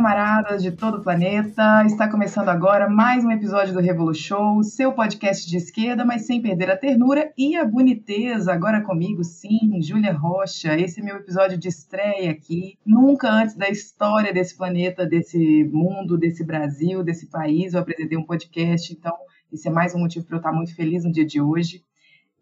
camaradas de todo o planeta. Está começando agora mais um episódio do Revolution, seu podcast de esquerda, mas sem perder a ternura e a boniteza. Agora comigo, sim, Júlia Rocha. Esse é meu episódio de estreia aqui. Nunca antes da história desse planeta, desse mundo, desse Brasil, desse país, eu apresentei um podcast, então esse é mais um motivo para eu estar muito feliz no dia de hoje.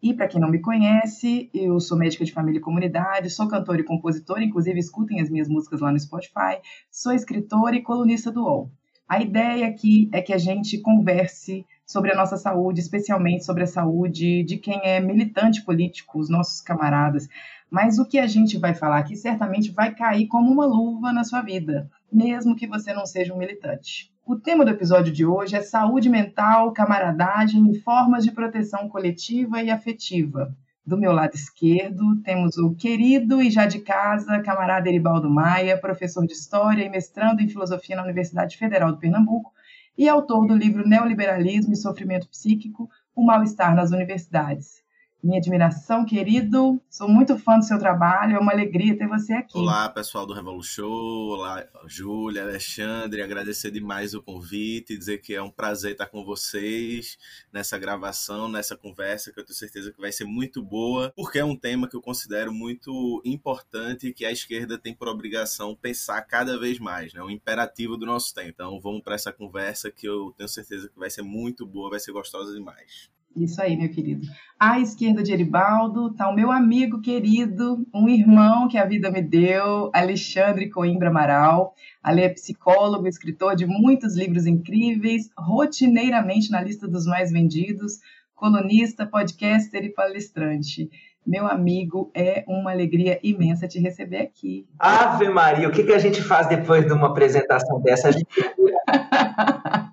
E para quem não me conhece, eu sou médica de família e comunidade, sou cantora e compositora, inclusive escutem as minhas músicas lá no Spotify, sou escritora e colunista do UOL. A ideia aqui é que a gente converse sobre a nossa saúde, especialmente sobre a saúde de quem é militante político, os nossos camaradas. Mas o que a gente vai falar aqui certamente vai cair como uma luva na sua vida, mesmo que você não seja um militante. O tema do episódio de hoje é saúde mental, camaradagem e formas de proteção coletiva e afetiva. Do meu lado esquerdo, temos o querido e já de casa camarada Eribaldo Maia, professor de História e mestrando em Filosofia na Universidade Federal do Pernambuco e autor do livro Neoliberalismo e Sofrimento Psíquico, O Mal-Estar nas Universidades. Minha admiração, querido. Sou muito fã do seu trabalho. É uma alegria ter você aqui. Olá, pessoal do Revolution. Olá, Júlia, Alexandre. Agradecer demais o convite. Dizer que é um prazer estar com vocês nessa gravação, nessa conversa, que eu tenho certeza que vai ser muito boa, porque é um tema que eu considero muito importante e que a esquerda tem por obrigação pensar cada vez mais. Né? um imperativo do nosso tempo. Então, vamos para essa conversa que eu tenho certeza que vai ser muito boa, vai ser gostosa demais. Isso aí, meu querido. À esquerda de Eribaldo está o meu amigo querido, um irmão que a vida me deu, Alexandre Coimbra Amaral. Ale é psicólogo, escritor de muitos livros incríveis, rotineiramente na lista dos mais vendidos, colunista, podcaster e palestrante. Meu amigo, é uma alegria imensa te receber aqui. Ave Maria, o que, que a gente faz depois de uma apresentação dessa?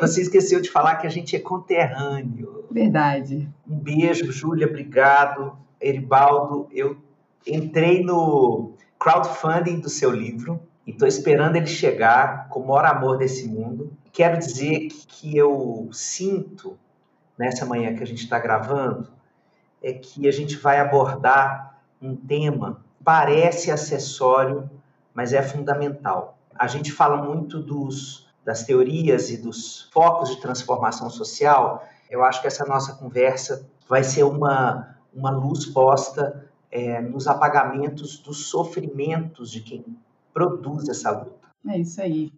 Você esqueceu de falar que a gente é conterrâneo. Verdade. Um beijo, Júlia, obrigado. Eribaldo, eu entrei no crowdfunding do seu livro e estou esperando ele chegar com o maior amor desse mundo. Quero dizer que eu sinto, nessa manhã que a gente está gravando, é que a gente vai abordar um tema, parece acessório, mas é fundamental. A gente fala muito dos das teorias e dos focos de transformação social, eu acho que essa nossa conversa vai ser uma, uma luz posta é, nos apagamentos dos sofrimentos de quem produz essa luta. É isso aí.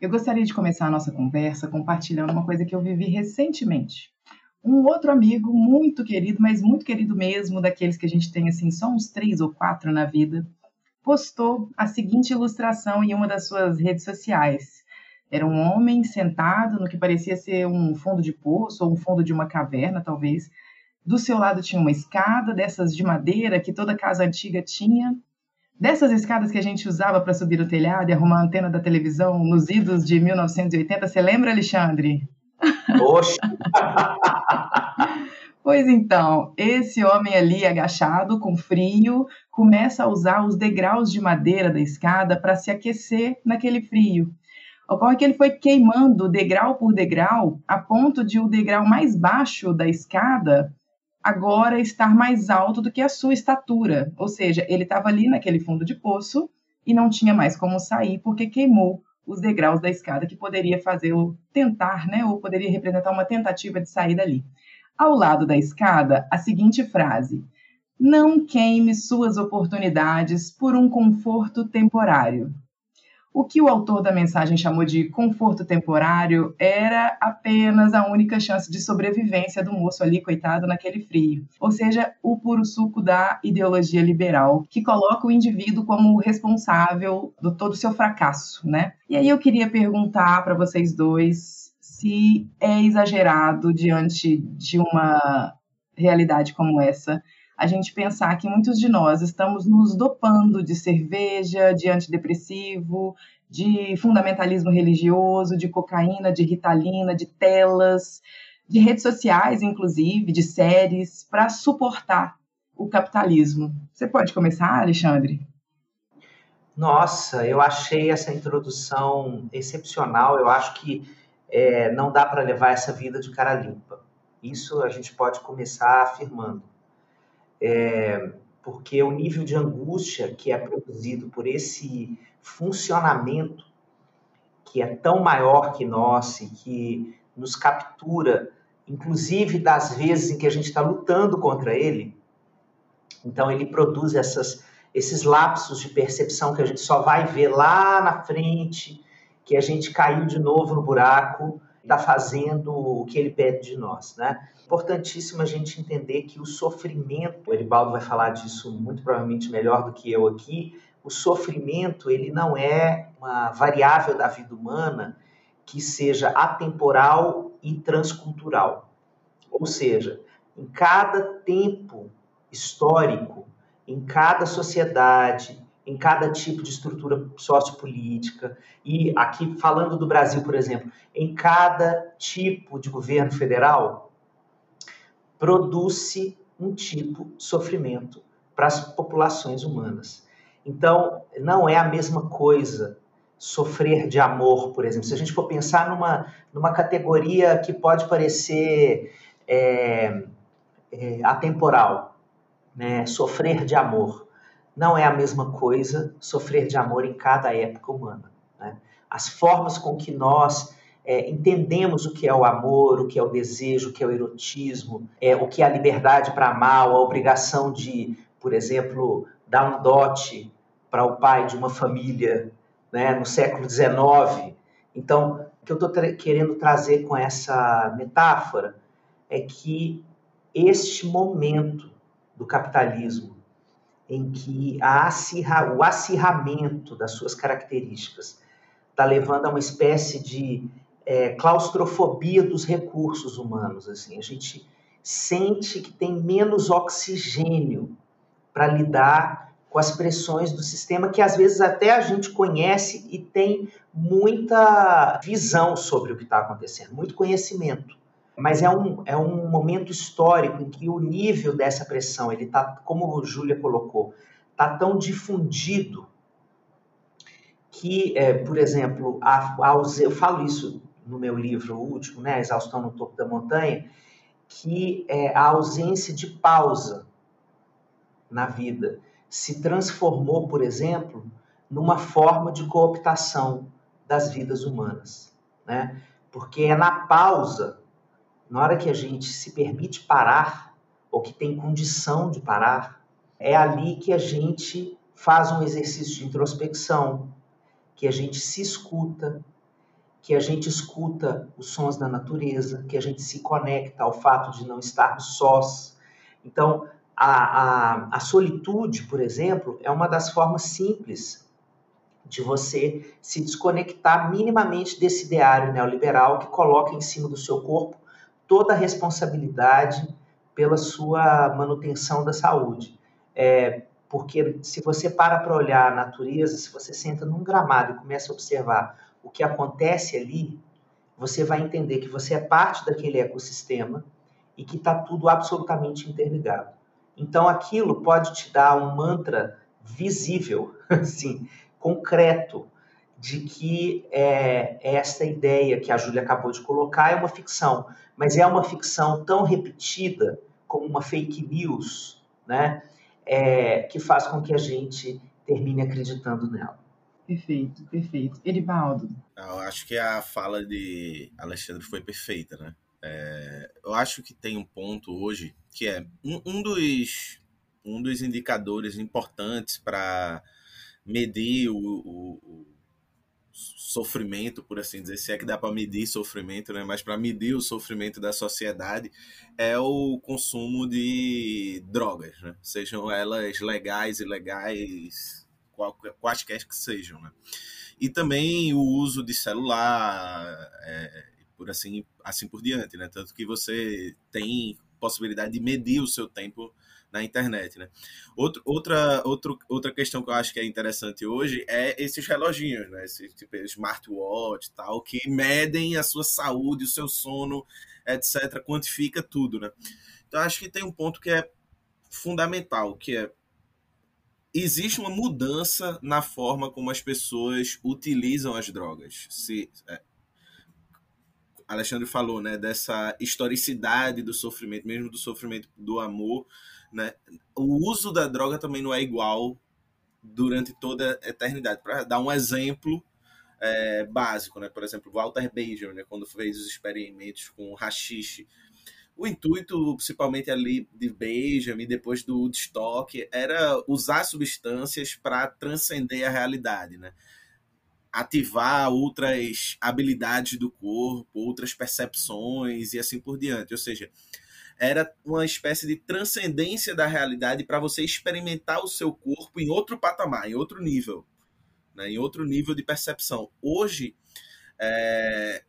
Eu gostaria de começar a nossa conversa compartilhando uma coisa que eu vivi recentemente. Um outro amigo muito querido, mas muito querido mesmo, daqueles que a gente tem assim só uns três ou quatro na vida, postou a seguinte ilustração em uma das suas redes sociais. Era um homem sentado no que parecia ser um fundo de poço ou um fundo de uma caverna, talvez. Do seu lado tinha uma escada, dessas de madeira que toda casa antiga tinha. Dessas escadas que a gente usava para subir o telhado e arrumar a antena da televisão nos idos de 1980. Você lembra, Alexandre? Oxe! pois então, esse homem ali agachado, com frio, começa a usar os degraus de madeira da escada para se aquecer naquele frio. Ocorre que ele foi queimando degrau por degrau, a ponto de o degrau mais baixo da escada agora estar mais alto do que a sua estatura. Ou seja, ele estava ali naquele fundo de poço e não tinha mais como sair porque queimou os degraus da escada que poderia fazer o tentar, né, ou poderia representar uma tentativa de sair dali. Ao lado da escada, a seguinte frase: Não queime suas oportunidades por um conforto temporário. O que o autor da mensagem chamou de conforto temporário era apenas a única chance de sobrevivência do moço ali, coitado, naquele frio. Ou seja, o puro suco da ideologia liberal, que coloca o indivíduo como responsável do todo o seu fracasso, né? E aí eu queria perguntar para vocês dois se é exagerado diante de uma realidade como essa a gente pensar que muitos de nós estamos nos dopando de cerveja, de antidepressivo, de fundamentalismo religioso, de cocaína, de ritalina, de telas, de redes sociais, inclusive, de séries, para suportar o capitalismo. Você pode começar, Alexandre? Nossa, eu achei essa introdução excepcional. Eu acho que é, não dá para levar essa vida de cara limpa. Isso a gente pode começar afirmando é, porque o nível de angústia que é produzido por esse funcionamento que é tão maior que nós e que nos captura, inclusive das vezes em que a gente está lutando contra ele. Então ele produz essas, esses lapsos de percepção que a gente só vai ver lá na frente, que a gente caiu de novo no buraco, está fazendo o que ele pede de nós, né? Importantíssimo a gente entender que o sofrimento, o Eribaldo vai falar disso muito provavelmente melhor do que eu aqui, o sofrimento ele não é uma variável da vida humana que seja atemporal e transcultural. Ou seja, em cada tempo histórico, em cada sociedade, em cada tipo de estrutura sociopolítica, e aqui falando do Brasil, por exemplo, em cada tipo de governo federal, produz-se um tipo de sofrimento para as populações humanas. Então, não é a mesma coisa sofrer de amor, por exemplo. Se a gente for pensar numa, numa categoria que pode parecer é, é, atemporal, né? sofrer de amor. Não é a mesma coisa sofrer de amor em cada época humana. Né? As formas com que nós é, entendemos o que é o amor, o que é o desejo, o que é o erotismo, é, o que é a liberdade para amar, a obrigação de, por exemplo, dar um dote para o pai de uma família né, no século XIX. Então, o que eu estou tra querendo trazer com essa metáfora é que este momento do capitalismo, em que acirra, o acirramento das suas características está levando a uma espécie de é, claustrofobia dos recursos humanos. Assim, a gente sente que tem menos oxigênio para lidar com as pressões do sistema que às vezes até a gente conhece e tem muita visão sobre o que está acontecendo, muito conhecimento. Mas é um, é um momento histórico em que o nível dessa pressão, ele está, como o Júlia colocou, está tão difundido que, é, por exemplo, a, a, eu falo isso no meu livro último, né, Exaustão no Topo da Montanha, que é, a ausência de pausa na vida se transformou, por exemplo, numa forma de cooptação das vidas humanas, né? Porque é na pausa, na hora que a gente se permite parar ou que tem condição de parar, é ali que a gente faz um exercício de introspecção, que a gente se escuta, que a gente escuta os sons da natureza, que a gente se conecta ao fato de não estarmos sós. Então, a, a, a solitude, por exemplo, é uma das formas simples de você se desconectar minimamente desse ideário neoliberal que coloca em cima do seu corpo toda a responsabilidade pela sua manutenção da saúde. É, porque se você para para olhar a natureza, se você senta num gramado e começa a observar o que acontece ali, você vai entender que você é parte daquele ecossistema e que está tudo absolutamente interligado. Então aquilo pode te dar um mantra visível, assim, concreto, de que é, essa ideia que a Júlia acabou de colocar é uma ficção, mas é uma ficção tão repetida como uma fake news, né, é, que faz com que a gente termine acreditando nela. Perfeito, perfeito. Erivaldo. Eu acho que a fala de Alexandre foi perfeita, né? É, eu acho que tem um ponto hoje que é um, um dos, um dos indicadores importantes para medir o, o, o, sofrimento, por assim dizer, se é que dá para medir sofrimento, né? mas para medir o sofrimento da sociedade é o consumo de drogas, né? sejam elas legais, ilegais, quaisquer que sejam. Né? E também o uso de celular, é, por assim, assim por diante, né? Tanto que você tem possibilidade de medir o seu tempo na internet, né? Outro, outra, outro, outra questão que eu acho que é interessante hoje é esses reloginhos, né? Esse tipo smartwatch tal, que medem a sua saúde, o seu sono, etc., quantifica tudo, né? Então acho que tem um ponto que é fundamental, que é existe uma mudança na forma como as pessoas utilizam as drogas. Se, é, Alexandre falou, né, dessa historicidade do sofrimento, mesmo do sofrimento do amor, né? O uso da droga também não é igual durante toda a eternidade. Para dar um exemplo, é, básico, né? Por exemplo, Walter Benjamin, né? quando fez os experimentos com o hashish, o intuito, principalmente ali de Benjamin, depois do Woodstock, era usar substâncias para transcender a realidade, né? Ativar outras habilidades do corpo, outras percepções e assim por diante. Ou seja, era uma espécie de transcendência da realidade para você experimentar o seu corpo em outro patamar, em outro nível, né? em outro nível de percepção. Hoje, é,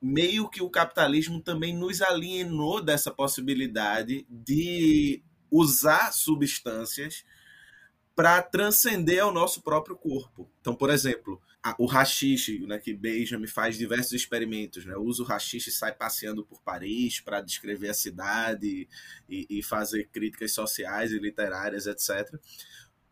meio que o capitalismo também nos alienou dessa possibilidade de usar substâncias para transcender ao nosso próprio corpo. Então, por exemplo, o rachixe, né, que Benjamin faz diversos experimentos, né, usa o rachixe e sai passeando por Paris para descrever a cidade e, e, fazer críticas sociais e literárias, etc.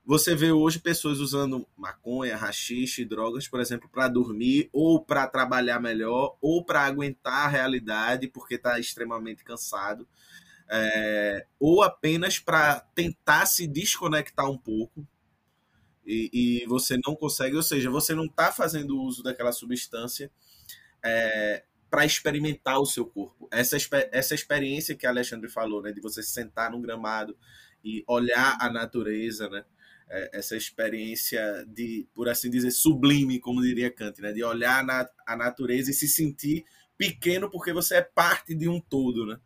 Você vê hoje pessoas usando maconha, rachixe, drogas, por exemplo, para dormir ou para trabalhar melhor ou para aguentar a realidade porque está extremamente cansado. É, ou apenas para tentar se desconectar um pouco e, e, você não consegue, ou seja, você não está fazendo uso daquela substância é, para experimentar o seu corpo. Essa, essa experiência que a Alexandre falou, né, de você sentar num gramado e olhar a natureza, né, é, essa experiência de, por assim dizer, sublime, como diria Kant, né? de olhar na, a natureza e se sentir pequeno porque você é parte de um todo. Né?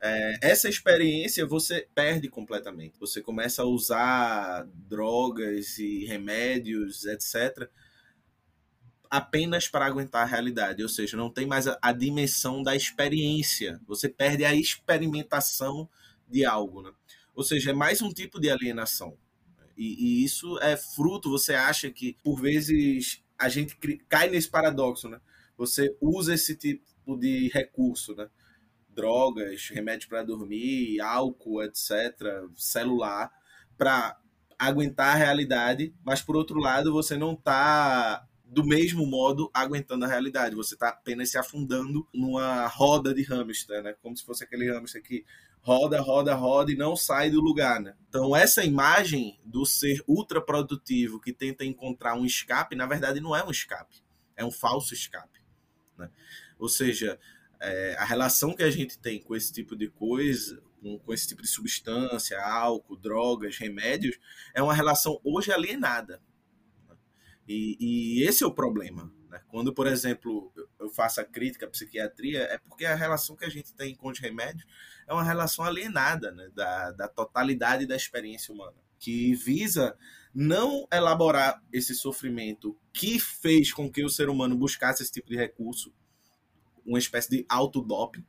É, essa experiência você perde completamente. Você começa a usar drogas e remédios, etc., apenas para aguentar a realidade, ou seja, não tem mais a, a dimensão da experiência. Você perde a experimentação de algo. Né? Ou seja, é mais um tipo de alienação. E, e, isso é fruto, você acha que, por vezes, a gente cai nesse paradoxo, né? Você usa esse tipo de recurso, né? Drogas, remédio para dormir, álcool, etc., celular, para aguentar a realidade, mas por outro lado, você não está do mesmo modo aguentando a realidade. Você está apenas se afundando numa roda de hamster, né? Como se fosse aquele hamster que roda, roda, roda e não sai do lugar, né? Então essa imagem do ser ultra produtivo que tenta encontrar um escape, na verdade não é um escape, é um falso escape, né? Ou seja, é, a relação que a gente tem com esse tipo de coisa, com, com esse tipo de substância, álcool, drogas, remédios, é uma relação hoje alienada. E, e esse é o problema. Né? Quando, por exemplo, eu faço a crítica à psiquiatria, é porque a relação que a gente tem com os remédios é uma relação alienada né? da, da totalidade da experiência humana, que visa não elaborar esse sofrimento que fez com que o ser humano buscasse esse tipo de recurso, uma espécie de autodoping,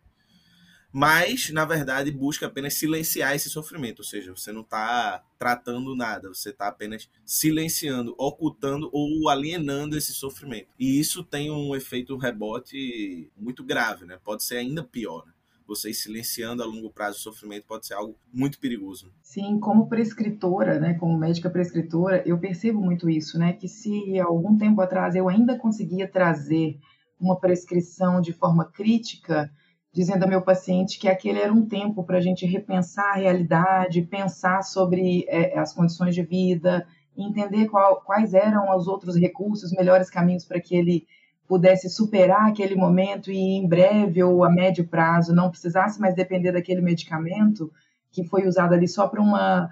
mas na verdade busca apenas silenciar esse sofrimento, ou seja, você não está tratando nada, você está apenas silenciando, ocultando ou alienando esse sofrimento. E isso tem um efeito rebote muito grave, né? Pode ser ainda pior. Né? Você silenciando a longo prazo o sofrimento pode ser algo muito perigoso. Sim, como prescritora, né, como médica prescritora, eu percebo muito isso, né, que se algum tempo atrás eu ainda conseguia trazer uma prescrição de forma crítica, dizendo ao meu paciente que aquele era um tempo para a gente repensar a realidade, pensar sobre é, as condições de vida, entender qual, quais eram os outros recursos, melhores caminhos para que ele pudesse superar aquele momento e em breve ou a médio prazo não precisasse mais depender daquele medicamento que foi usado ali só para uma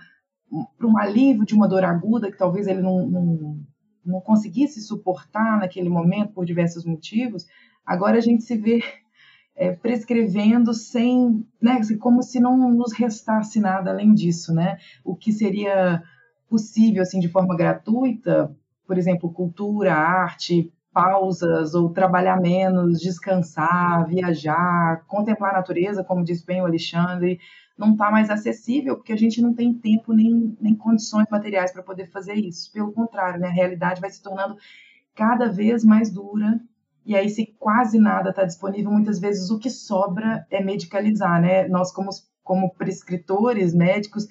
para um alívio de uma dor aguda que talvez ele não, não, não conseguisse suportar naquele momento por diversos motivos. Agora a gente se vê é, prescrevendo sem, né, assim, como se não nos restasse nada além disso, né? O que seria possível, assim, de forma gratuita, por exemplo, cultura, arte, pausas ou trabalhar menos, descansar, viajar, contemplar a natureza, como diz bem o Alexandre, não está mais acessível porque a gente não tem tempo nem, nem condições materiais para poder fazer isso. Pelo contrário, né, a realidade vai se tornando cada vez mais dura e aí, se quase nada está disponível, muitas vezes o que sobra é medicalizar, né? Nós, como, como prescritores médicos,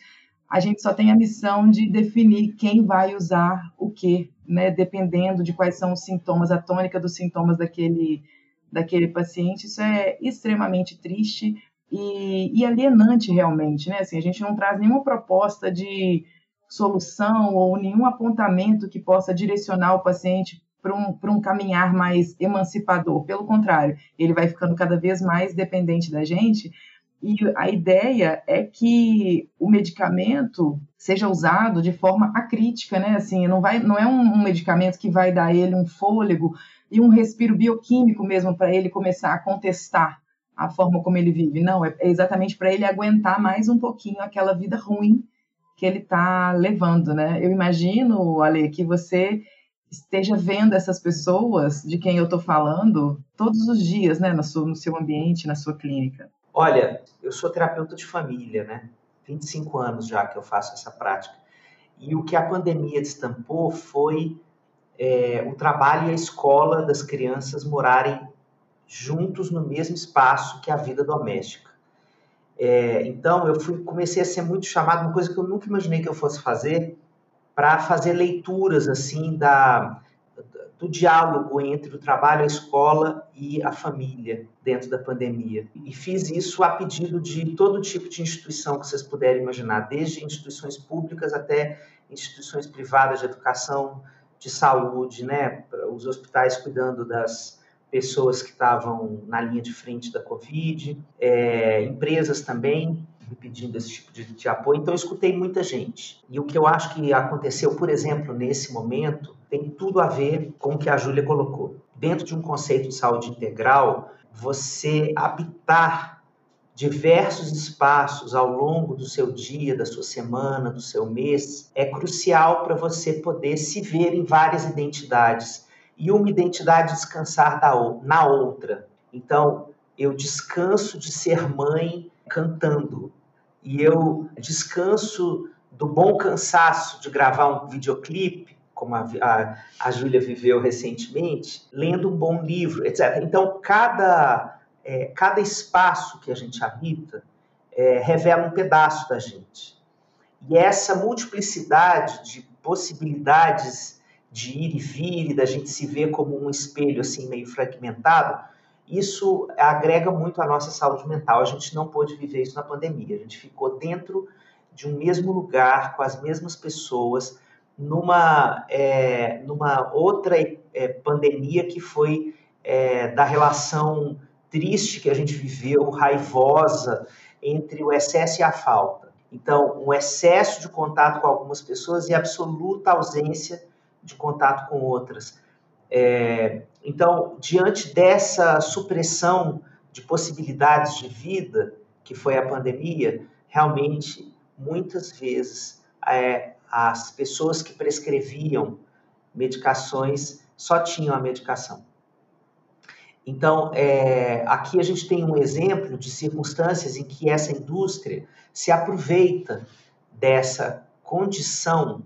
a gente só tem a missão de definir quem vai usar o que, né? Dependendo de quais são os sintomas, a tônica dos sintomas daquele, daquele paciente. Isso é extremamente triste e, e alienante, realmente, né? Assim, a gente não traz nenhuma proposta de solução ou nenhum apontamento que possa direcionar o paciente para um, um caminhar mais emancipador. Pelo contrário, ele vai ficando cada vez mais dependente da gente. E a ideia é que o medicamento seja usado de forma acrítica, né? Assim, não, vai, não é um, um medicamento que vai dar ele um fôlego e um respiro bioquímico mesmo para ele começar a contestar a forma como ele vive. Não, é, é exatamente para ele aguentar mais um pouquinho aquela vida ruim que ele está levando, né? Eu imagino, Ale, que você esteja vendo essas pessoas de quem eu estou falando todos os dias, né, no seu, no seu ambiente, na sua clínica. Olha, eu sou terapeuta de família, né? 25 anos já que eu faço essa prática. E o que a pandemia destampou foi é, o trabalho e a escola das crianças morarem juntos no mesmo espaço que a vida doméstica. É, então, eu fui, comecei a ser muito chamado, uma coisa que eu nunca imaginei que eu fosse fazer, para fazer leituras assim da do diálogo entre o trabalho, a escola e a família dentro da pandemia. E fiz isso a pedido de todo tipo de instituição que vocês puderem imaginar, desde instituições públicas até instituições privadas de educação, de saúde, né, os hospitais cuidando das pessoas que estavam na linha de frente da Covid, é, empresas também pedindo esse tipo de, de apoio. Então, eu escutei muita gente. E o que eu acho que aconteceu, por exemplo, nesse momento, tem tudo a ver com o que a Júlia colocou. Dentro de um conceito de saúde integral, você habitar diversos espaços ao longo do seu dia, da sua semana, do seu mês, é crucial para você poder se ver em várias identidades e uma identidade descansar na outra. Então, eu descanso de ser mãe cantando e eu descanso do bom cansaço de gravar um videoclipe como a, a, a Júlia viveu recentemente, lendo um bom livro, etc. Então, cada, é, cada espaço que a gente habita é, revela um pedaço da gente. E essa multiplicidade de possibilidades de ir e vir, da gente se ver como um espelho assim meio fragmentado, isso agrega muito à nossa saúde mental. A gente não pôde viver isso na pandemia. A gente ficou dentro de um mesmo lugar, com as mesmas pessoas, numa, é, numa outra é, pandemia que foi é, da relação triste que a gente viveu, raivosa, entre o excesso e a falta. Então, um excesso de contato com algumas pessoas e absoluta ausência de contato com outras. É, então, diante dessa supressão de possibilidades de vida que foi a pandemia, realmente, muitas vezes, é, as pessoas que prescreviam medicações só tinham a medicação. Então, é, aqui a gente tem um exemplo de circunstâncias em que essa indústria se aproveita dessa condição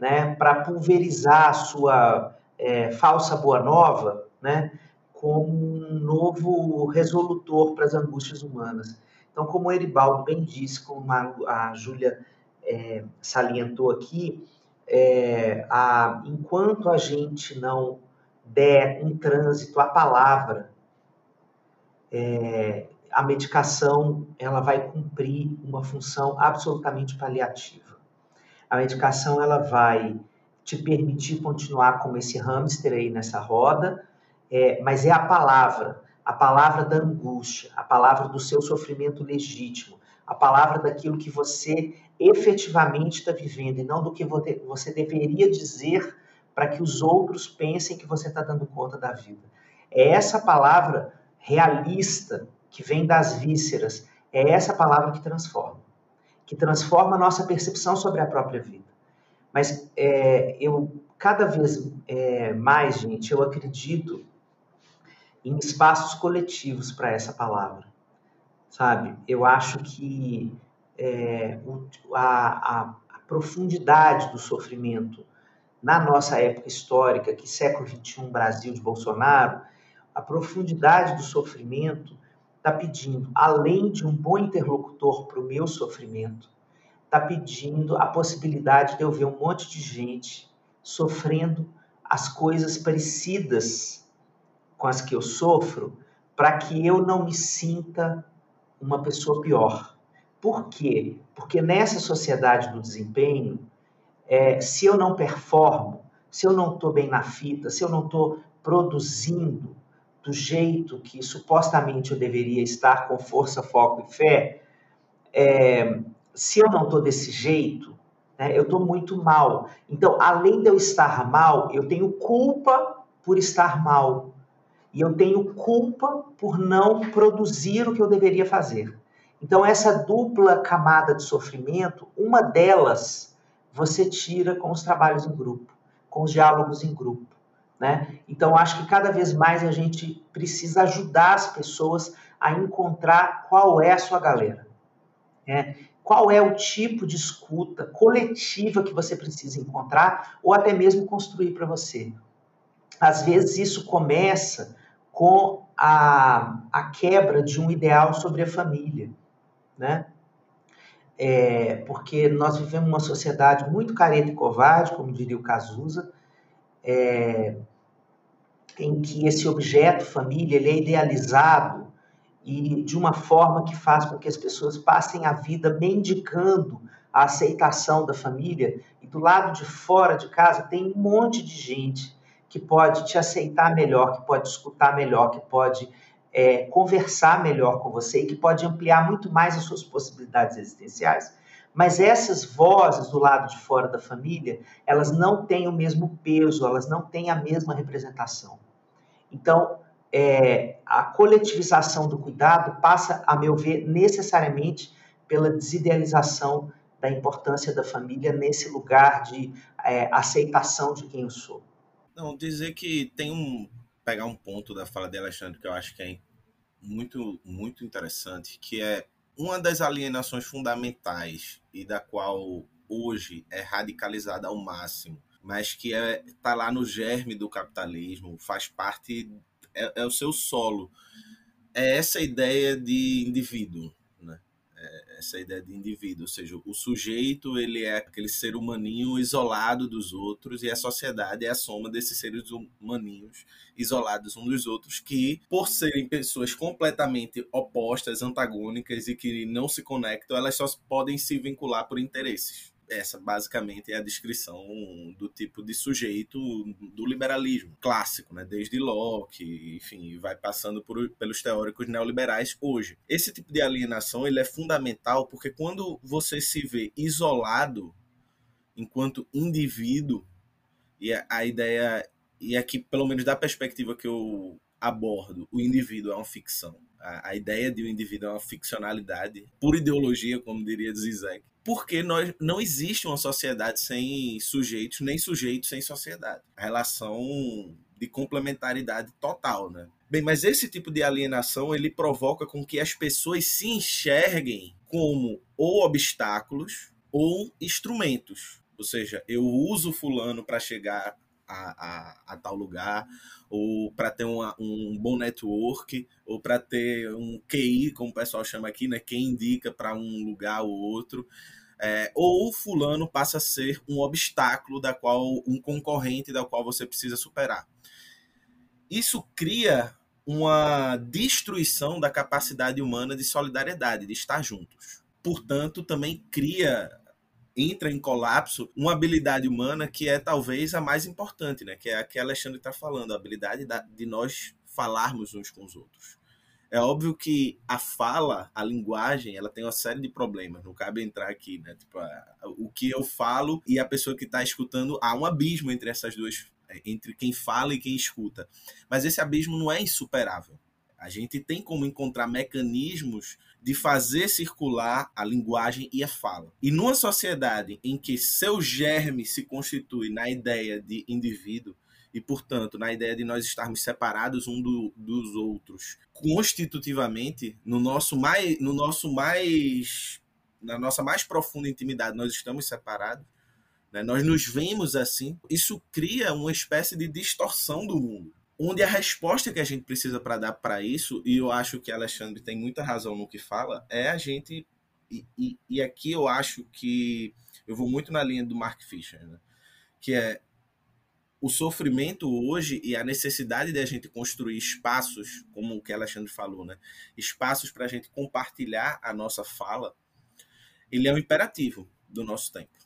né, para pulverizar a sua é, falsa boa nova né, como um novo resolutor para as angústias humanas. Então, como o Eribaldo bem disse, como a, Júlia é, salientou aqui, é, a, enquanto a gente não der um trânsito à palavra, é, a medicação ela vai cumprir uma função absolutamente paliativa. A medicação ela vai te permitir continuar como esse hamster aí nessa roda, é, mas é a palavra, a palavra da angústia, a palavra do seu sofrimento legítimo, a palavra daquilo que você efetivamente está vivendo e não do que você deveria dizer para que os outros pensem que você está dando conta da vida. É essa palavra realista que vem das vísceras, é essa palavra que transforma, que transforma a nossa percepção sobre a própria vida. Mas é, eu cada vez é, mais, gente, eu acredito em espaços coletivos para essa palavra sabe? Eu acho que é, a, a, a, profundidade do sofrimento na nossa época histórica, que século XXI, Brasil de Bolsonaro, a profundidade do sofrimento está pedindo, além de um bom interlocutor para o meu sofrimento, está pedindo a possibilidade de eu ver um monte de gente sofrendo as coisas parecidas com as que eu sofro, para que eu não me sinta uma pessoa pior. Por quê? Porque nessa sociedade do desempenho, é, se eu não performo, se eu não estou bem na fita, se eu não estou produzindo do jeito que supostamente eu deveria estar com força, foco e fé, é, se eu não estou desse jeito, né, eu estou muito mal. Então, além de eu estar mal, eu tenho culpa por estar mal. E eu tenho culpa por não produzir o que eu deveria fazer. Então, essa dupla camada de sofrimento, uma delas você tira com os trabalhos em grupo, com os diálogos em grupo. Né? Então, acho que cada vez mais a gente precisa ajudar as pessoas a encontrar qual é a sua galera. Né? Qual é o tipo de escuta coletiva que você precisa encontrar ou até mesmo construir para você. Às vezes isso começa com a, a quebra de um ideal sobre a família né? É, porque nós vivemos uma sociedade muito careta e covarde, como diria o Cazuza, é, em que esse objeto família ele é idealizado e de uma forma que faz com que as pessoas passem a vida mendicando a aceitação da família e do lado de fora de casa tem um monte de gente que pode te aceitar melhor, que pode escutar melhor, que pode é, conversar melhor com você e que pode ampliar muito mais as suas possibilidades existenciais. Mas essas vozes do lado de fora da família, elas não têm o mesmo peso, elas não têm a mesma representação. Então, é, a coletivização do cuidado passa, a meu ver, necessariamente pela desidealização da importância da família nesse lugar de é, aceitação de quem eu sou. Não, dizer que tem um pegar um ponto da fala de Alexandre que eu acho que é muito, muito interessante, que é uma das alienações fundamentais e da qual hoje é radicalizada ao máximo, mas que é, tá lá no germe do capitalismo, faz parte, é, é o seu solo. É essa ideia de indivíduo, essa ideia de indivíduo, ou seja, o sujeito ele é aquele ser humaninho isolado dos outros e a sociedade é a soma desses seres humaninhos isolados uns dos outros que, por serem pessoas completamente opostas, antagônicas e que não se conectam, elas só podem se vincular por interesses essa basicamente é a descrição do tipo de sujeito do liberalismo clássico, né? desde Locke, enfim, vai passando por, pelos teóricos neoliberais hoje. Esse tipo de alienação ele é fundamental porque quando você se vê isolado enquanto indivíduo, e a, a ideia, e aqui pelo menos da perspectiva que eu abordo, o indivíduo é uma ficção. A, a ideia de um indivíduo é uma ficcionalidade, por ideologia, como diria Zizek porque nós, não existe uma sociedade sem sujeitos, nem sujeitos sem sociedade. A relação de complementaridade total, né? Bem, mas esse tipo de alienação ele provoca com que as pessoas se enxerguem como ou obstáculos ou instrumentos. Ou seja, eu uso fulano para chegar a, a, a, tal lugar, ou para ter uma, um bom network, ou para ter um QI, como o pessoal chama aqui, né? Quem indica para um lugar ou outro. É, ou fulano passa a ser um obstáculo da qual um concorrente da qual você precisa superar. Isso cria uma destruição da capacidade humana de solidariedade, de estar juntos. Portanto, também cria entra em colapso uma habilidade humana que é talvez a mais importante, né? Que é a que Alexandre está falando, a habilidade de nós falarmos uns com os outros. É óbvio que a fala, a linguagem, ela tem uma série de problemas. Não cabe entrar aqui, né? Tipo, o que eu falo e a pessoa que está escutando, há um abismo entre essas duas, entre quem fala e quem escuta. Mas esse abismo não é insuperável. A gente tem como encontrar mecanismos de fazer circular a linguagem e a fala. E numa sociedade em que seu germe se constitui na ideia de indivíduo, e, portanto, na ideia de nós estarmos separados um do, dos outros, constitutivamente, no nosso mais, no nosso mais, na nossa mais profunda intimidade, nós estamos separados. Né? Nós nos vemos assim. Isso cria uma espécie de distorção do mundo onde a resposta que a gente precisa para dar para isso, e eu acho que Alexandre tem muita razão no que fala, é a gente. E, e, e, aqui eu acho que eu vou muito na linha do Mark Fisher, né? que é o sofrimento hoje e a necessidade de a gente construir espaços, como o que Alexandre falou, né? espaços para a gente compartilhar a nossa fala, ele é um imperativo do nosso tempo.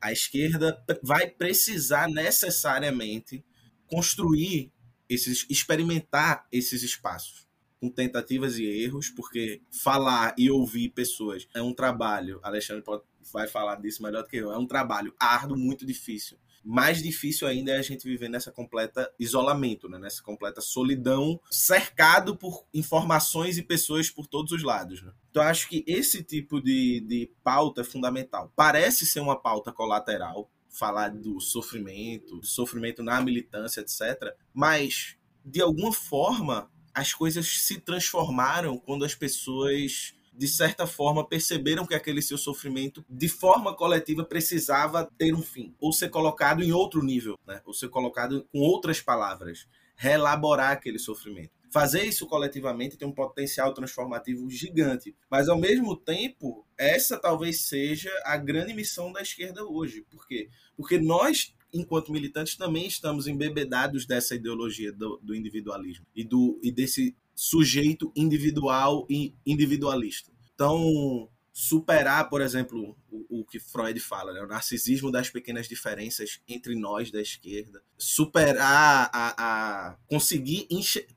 A esquerda vai precisar necessariamente construir esses, experimentar esses espaços com tentativas e erros, porque falar e ouvir pessoas é um trabalho. Alexandre pode, vai falar disso melhor do que eu. É um trabalho árduo, muito difícil. Mais difícil ainda é a gente viver nessa completa isolamento, né? nessa completa solidão, cercado por informações e pessoas por todos os lados. Né? Então, acho que esse tipo de, de pauta é fundamental. Parece ser uma pauta colateral, falar do sofrimento, do sofrimento na militância, etc. Mas, de alguma forma, as coisas se transformaram quando as pessoas de certa forma perceberam que aquele seu sofrimento de forma coletiva precisava ter um fim ou ser colocado em outro nível, né? Ou ser colocado com outras palavras, reelaborar aquele sofrimento. Fazer isso coletivamente tem um potencial transformativo gigante, mas ao mesmo tempo, essa talvez seja a grande missão da esquerda hoje. Por quê? Porque nós enquanto militantes, também estamos embebedados dessa ideologia do, do individualismo e, do, e desse sujeito individual e individualista. Então, superar, por exemplo, o, o, que Freud fala, né? o narcisismo das pequenas diferenças entre nós da esquerda, superar a, a conseguir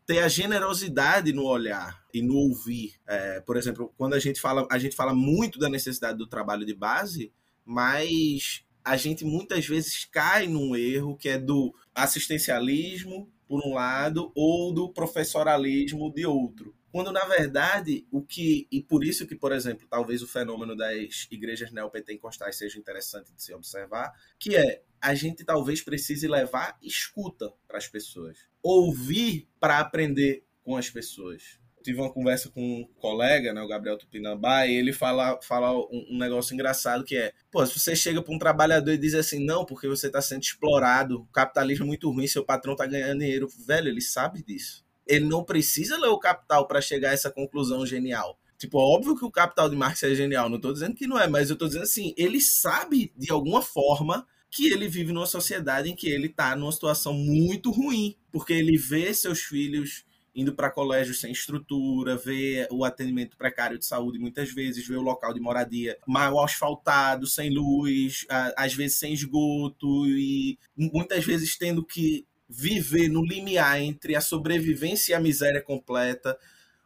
ter a generosidade no olhar e no ouvir. É, por exemplo, quando a gente fala, a gente fala muito da necessidade do trabalho de base, mas a gente muitas vezes cai num erro que é do assistencialismo, por um lado, ou do professoralismo de outro. Quando, na verdade, o que. E por isso que, por exemplo, talvez o fenômeno das igrejas neopentecostais seja interessante de se observar, que é a gente talvez precise levar escuta para as pessoas. Ouvir para aprender com as pessoas tive uma conversa com um colega, né, o Gabriel Tupinambá, e ele fala, fala um, um negócio engraçado que é, pô, se você chega para um trabalhador e diz assim, não, porque você está sendo explorado, o capitalismo é muito ruim, seu patrão está ganhando dinheiro, velho, ele sabe disso. Ele não precisa ler o Capital para chegar a essa conclusão genial. Tipo, óbvio que o Capital de Marx é genial, não estou dizendo que não é, mas eu estou dizendo assim, ele sabe de alguma forma que ele vive numa sociedade em que ele está numa situação muito ruim, porque ele vê seus filhos indo para colégios sem estrutura, ver o atendimento precário de saúde muitas vezes, ver o local de moradia mal asfaltado, sem luz, às vezes sem esgoto e muitas vezes tendo que viver no limiar entre a sobrevivência e a miséria completa.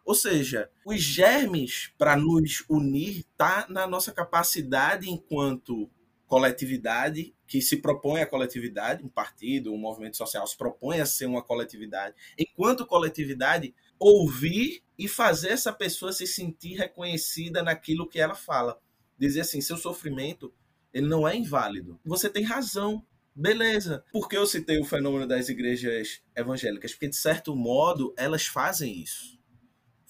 Ou seja, os germes para nos unir tá na nossa capacidade enquanto coletividade que se propõe a coletividade, um partido, um movimento social se propõe a ser uma coletividade. Enquanto coletividade, ouvir e fazer essa pessoa se sentir reconhecida naquilo que ela fala. Dizer assim, seu sofrimento, ele não é inválido. Você tem razão. Beleza. Por que eu citei o fenômeno das igrejas evangélicas? Porque, de certo modo, elas fazem isso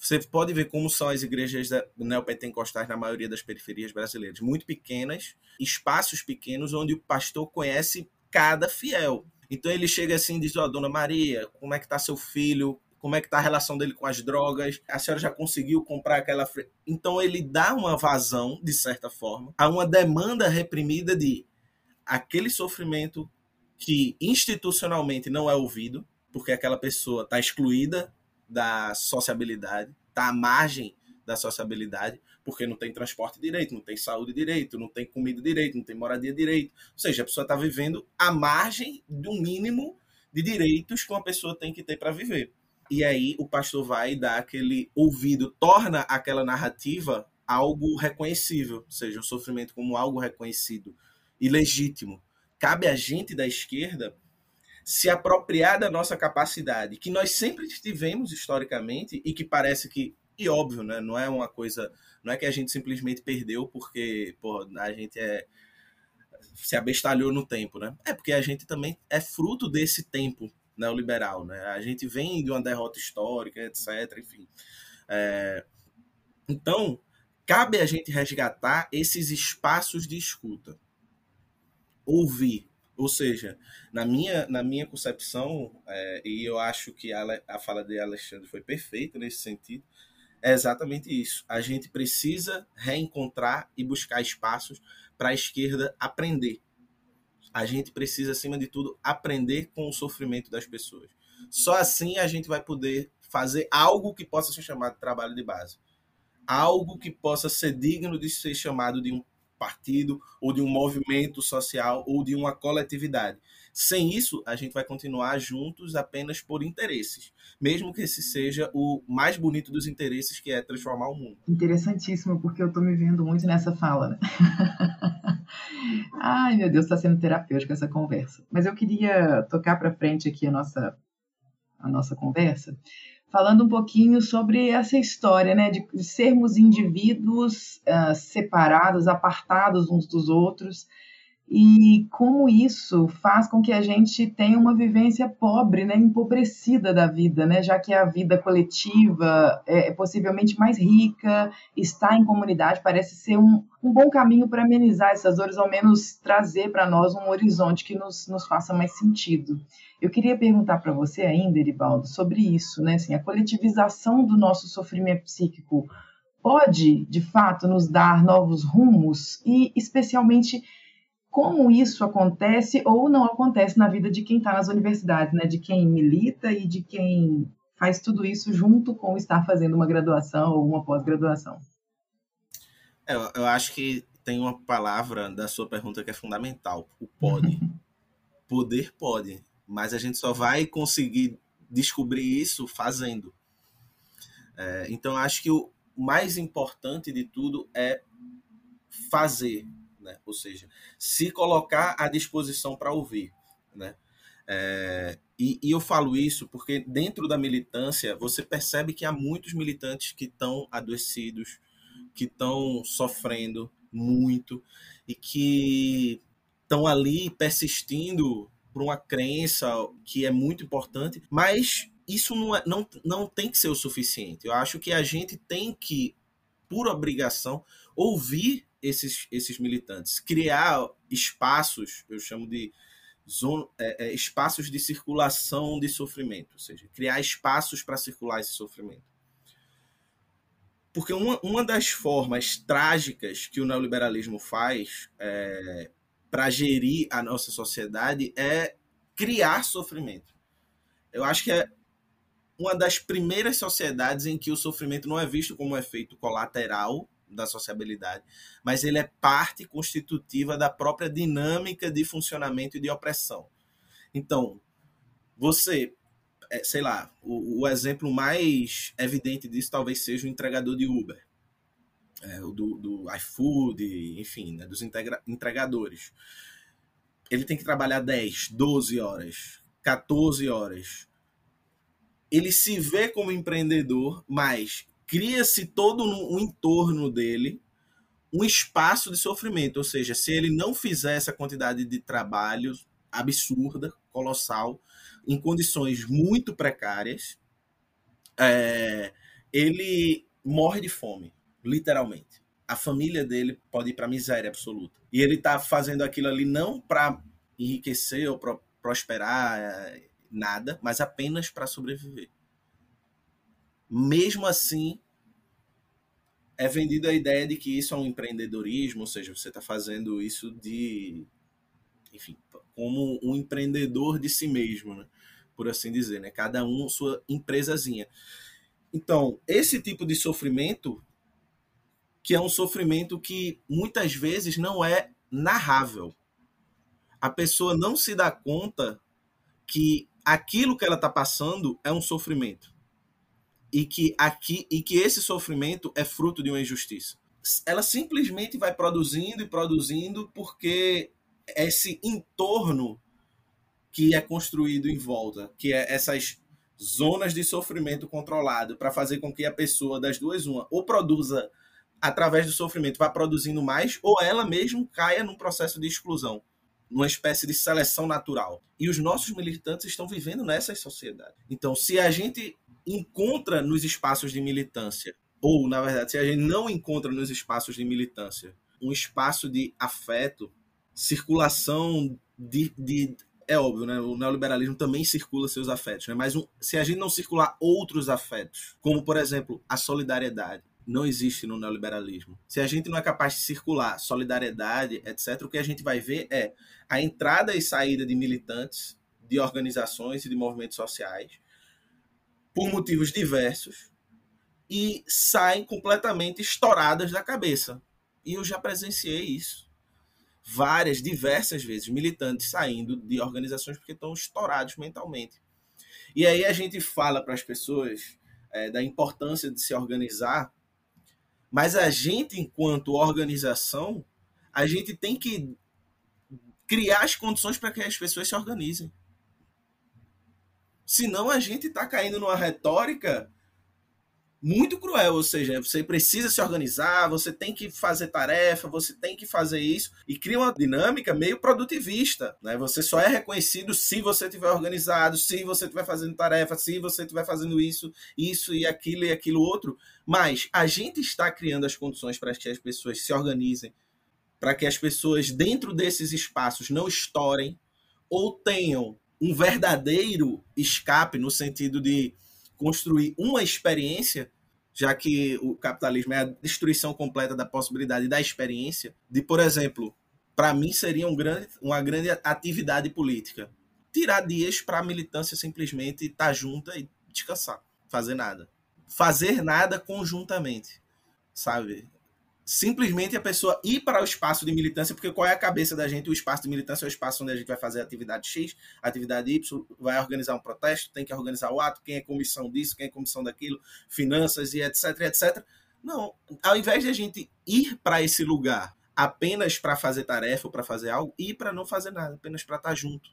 você pode ver como são as igrejas neopentecostais na maioria das periferias brasileiras. Muito pequenas, espaços pequenos, onde o pastor conhece cada fiel. Então ele chega assim e diz: Ó, oh, dona Maria, como é que tá seu filho? Como é que tá a relação dele com as drogas? A senhora já conseguiu comprar aquela. Então ele dá uma vazão, de certa forma, a uma demanda reprimida de aquele sofrimento que institucionalmente não é ouvido, porque aquela pessoa está excluída da sociabilidade, está à margem da sociabilidade, porque não tem transporte direito, não tem saúde direito, não tem comida direito, não tem moradia direito. Ou seja, a pessoa está vivendo à margem do mínimo de direitos que uma pessoa tem que ter para viver. E aí o pastor vai dar aquele ouvido, torna aquela narrativa algo reconhecível, ou seja, o sofrimento como algo reconhecido e legítimo. Cabe a gente da esquerda se apropriar da nossa capacidade, que nós sempre tivemos historicamente e que parece que, e óbvio, né, não é uma coisa, não é que a gente simplesmente perdeu porque a gente é se abestalhou no tempo, né? É porque a gente também é fruto desse tempo neoliberal, né? A gente vem de uma derrota histórica, etc, enfim. É... Então, cabe a gente resgatar esses espaços de escuta. Ouvir, ou seja, na minha, na minha concepção, é, e eu acho que a, a fala de Alexandre foi perfeita nesse sentido, é exatamente isso. A gente precisa reencontrar e buscar espaços para a esquerda aprender. A gente precisa, acima de tudo, aprender com o sofrimento das pessoas. Só assim a gente vai poder fazer algo que possa ser chamado de trabalho de base. Algo que possa ser digno de ser chamado de um partido, ou de um movimento social, ou de uma coletividade. Sem isso, a gente vai continuar juntos apenas por interesses, mesmo que esse seja o mais bonito dos interesses, que é transformar o mundo. Interessantíssimo, porque eu estou me vendo muito nessa fala. Né? Ai, meu Deus, está sendo terapêutico essa conversa. Mas eu queria tocar para frente aqui a nossa, a nossa conversa, falando um pouquinho sobre essa história, né, de, sermos indivíduos uh, separados, apartados uns dos outros, e como isso faz com que a gente tenha uma vivência pobre, né, empobrecida da vida, né, já que a vida coletiva é, é possivelmente mais rica, estar em comunidade parece ser um, um bom caminho para amenizar essas dores, ao menos trazer para nós um horizonte que nos, nos faça mais sentido. Eu queria perguntar para você ainda, Eribaldo, sobre isso, né, assim, a coletivização do nosso sofrimento psíquico pode, de fato, nos dar novos rumos e, especialmente, como isso acontece ou não acontece na vida de quem está nas universidades, né? De quem milita e de quem faz tudo isso junto com estar fazendo uma graduação ou uma pós-graduação. É, eu, eu acho que tem uma palavra da sua pergunta que é fundamental, o pode. Poder pode, mas a gente só vai conseguir descobrir isso fazendo. É, então, acho que o mais importante de tudo é fazer, né? Ou seja, se colocar à disposição para ouvir, né? É, e, e, eu falo isso porque dentro da militância você percebe que há muitos militantes que estão adoecidos, que estão sofrendo muito e que estão ali persistindo por uma crença que é muito importante, mas isso não, é, não, não tem que ser o suficiente. Eu acho que a gente tem que, por obrigação, ouvir esses, esses militantes, criar espaços, eu chamo de zona, é, é, espaços de circulação de sofrimento, ou seja, criar espaços para circular esse sofrimento. Porque uma, uma das formas trágicas que o neoliberalismo faz é, para gerir a nossa sociedade é criar sofrimento. Eu acho que é uma das primeiras sociedades em que o sofrimento não é visto como um efeito colateral da sociabilidade, mas ele é parte constitutiva da própria dinâmica de funcionamento e de opressão. Então, você, é, sei lá, o, o exemplo mais evidente disso talvez seja o entregador de Uber, é, o do, do iFood, enfim, né, dos entregadores. Ele tem que trabalhar 10, 12 horas, 14 horas. Ele se vê como empreendedor, mas cria-se todo um entorno dele um espaço de sofrimento, ou seja, se ele não fizer essa quantidade de trabalho absurda, colossal, em condições muito precárias, é, ele morre de fome, literalmente. A família dele pode ir para miséria absoluta. E ele está fazendo aquilo ali não para enriquecer ou prosperar, é, nada, mas apenas para sobreviver. Mesmo assim, é vendida a ideia de que isso é um empreendedorismo, ou seja, você está fazendo isso de, enfim, como um empreendedor de si mesmo, né? por assim dizer, né? Cada um sua empresazinha. Então, esse tipo de sofrimento, que é um sofrimento que muitas vezes não é narrável. A pessoa não se dá conta que aquilo que ela está passando é um sofrimento e que aqui e que esse sofrimento é fruto de uma injustiça. Ela simplesmente vai produzindo e produzindo porque esse entorno que é construído em volta, que é essas zonas de sofrimento controlado para fazer com que a pessoa das duas uma ou produza através do sofrimento vá produzindo mais ou ela mesmo caia num processo de exclusão, numa espécie de seleção natural. E os nossos militantes estão vivendo nessa sociedade. Então, se a gente encontra nos espaços de militância, ou, na verdade, se a gente não encontra nos espaços de militância um espaço de afeto, circulação de, de é óbvio, né? O neoliberalismo também circula seus afetos, né? Mas um, se a gente não circular outros afetos, como por exemplo a solidariedade, não existe no neoliberalismo. Se a gente não é capaz de circular solidariedade, etc., o que a gente vai ver é a entrada e saída de militantes, de organizações e de movimentos sociais, por motivos diversos e saem completamente estouradas da cabeça. E eu já presenciei isso. Várias, diversas vezes, militantes saindo de organizações porque estão estourados mentalmente. E aí a gente fala para as pessoas é, da importância de se organizar, mas a gente, enquanto organização, a gente tem que criar as condições para que as pessoas se organizem. Senão a gente está caindo numa retórica muito cruel, ou seja, você precisa se organizar, você tem que fazer tarefa, você tem que fazer isso e cria uma dinâmica meio produtivista, né? Você só é reconhecido se você estiver organizado, se você estiver fazendo tarefa, se você estiver fazendo isso, isso e aquilo e aquilo outro, mas a gente está criando as condições para que as pessoas se organizem, para que as pessoas dentro desses espaços não estourem ou tenham um verdadeiro escape no sentido de construir uma experiência, já que o capitalismo é a destruição completa da possibilidade da experiência, de, por exemplo, para mim seria um grande, uma grande atividade política. Tirar dias para a militância simplesmente estar tá junta e descansar, fazer nada. Fazer nada conjuntamente, sabe? Simplesmente a pessoa ir para o espaço de militância, porque qual é a cabeça da gente? O espaço de militância é o espaço onde a gente vai fazer atividade X, atividade Y, vai organizar um protesto, tem que organizar o ato, quem é comissão disso, quem é comissão daquilo, finanças e etc, etc. Não, ao invés de a gente ir para esse lugar apenas para fazer tarefa ou para fazer algo, ir para não fazer nada, apenas para estar junto.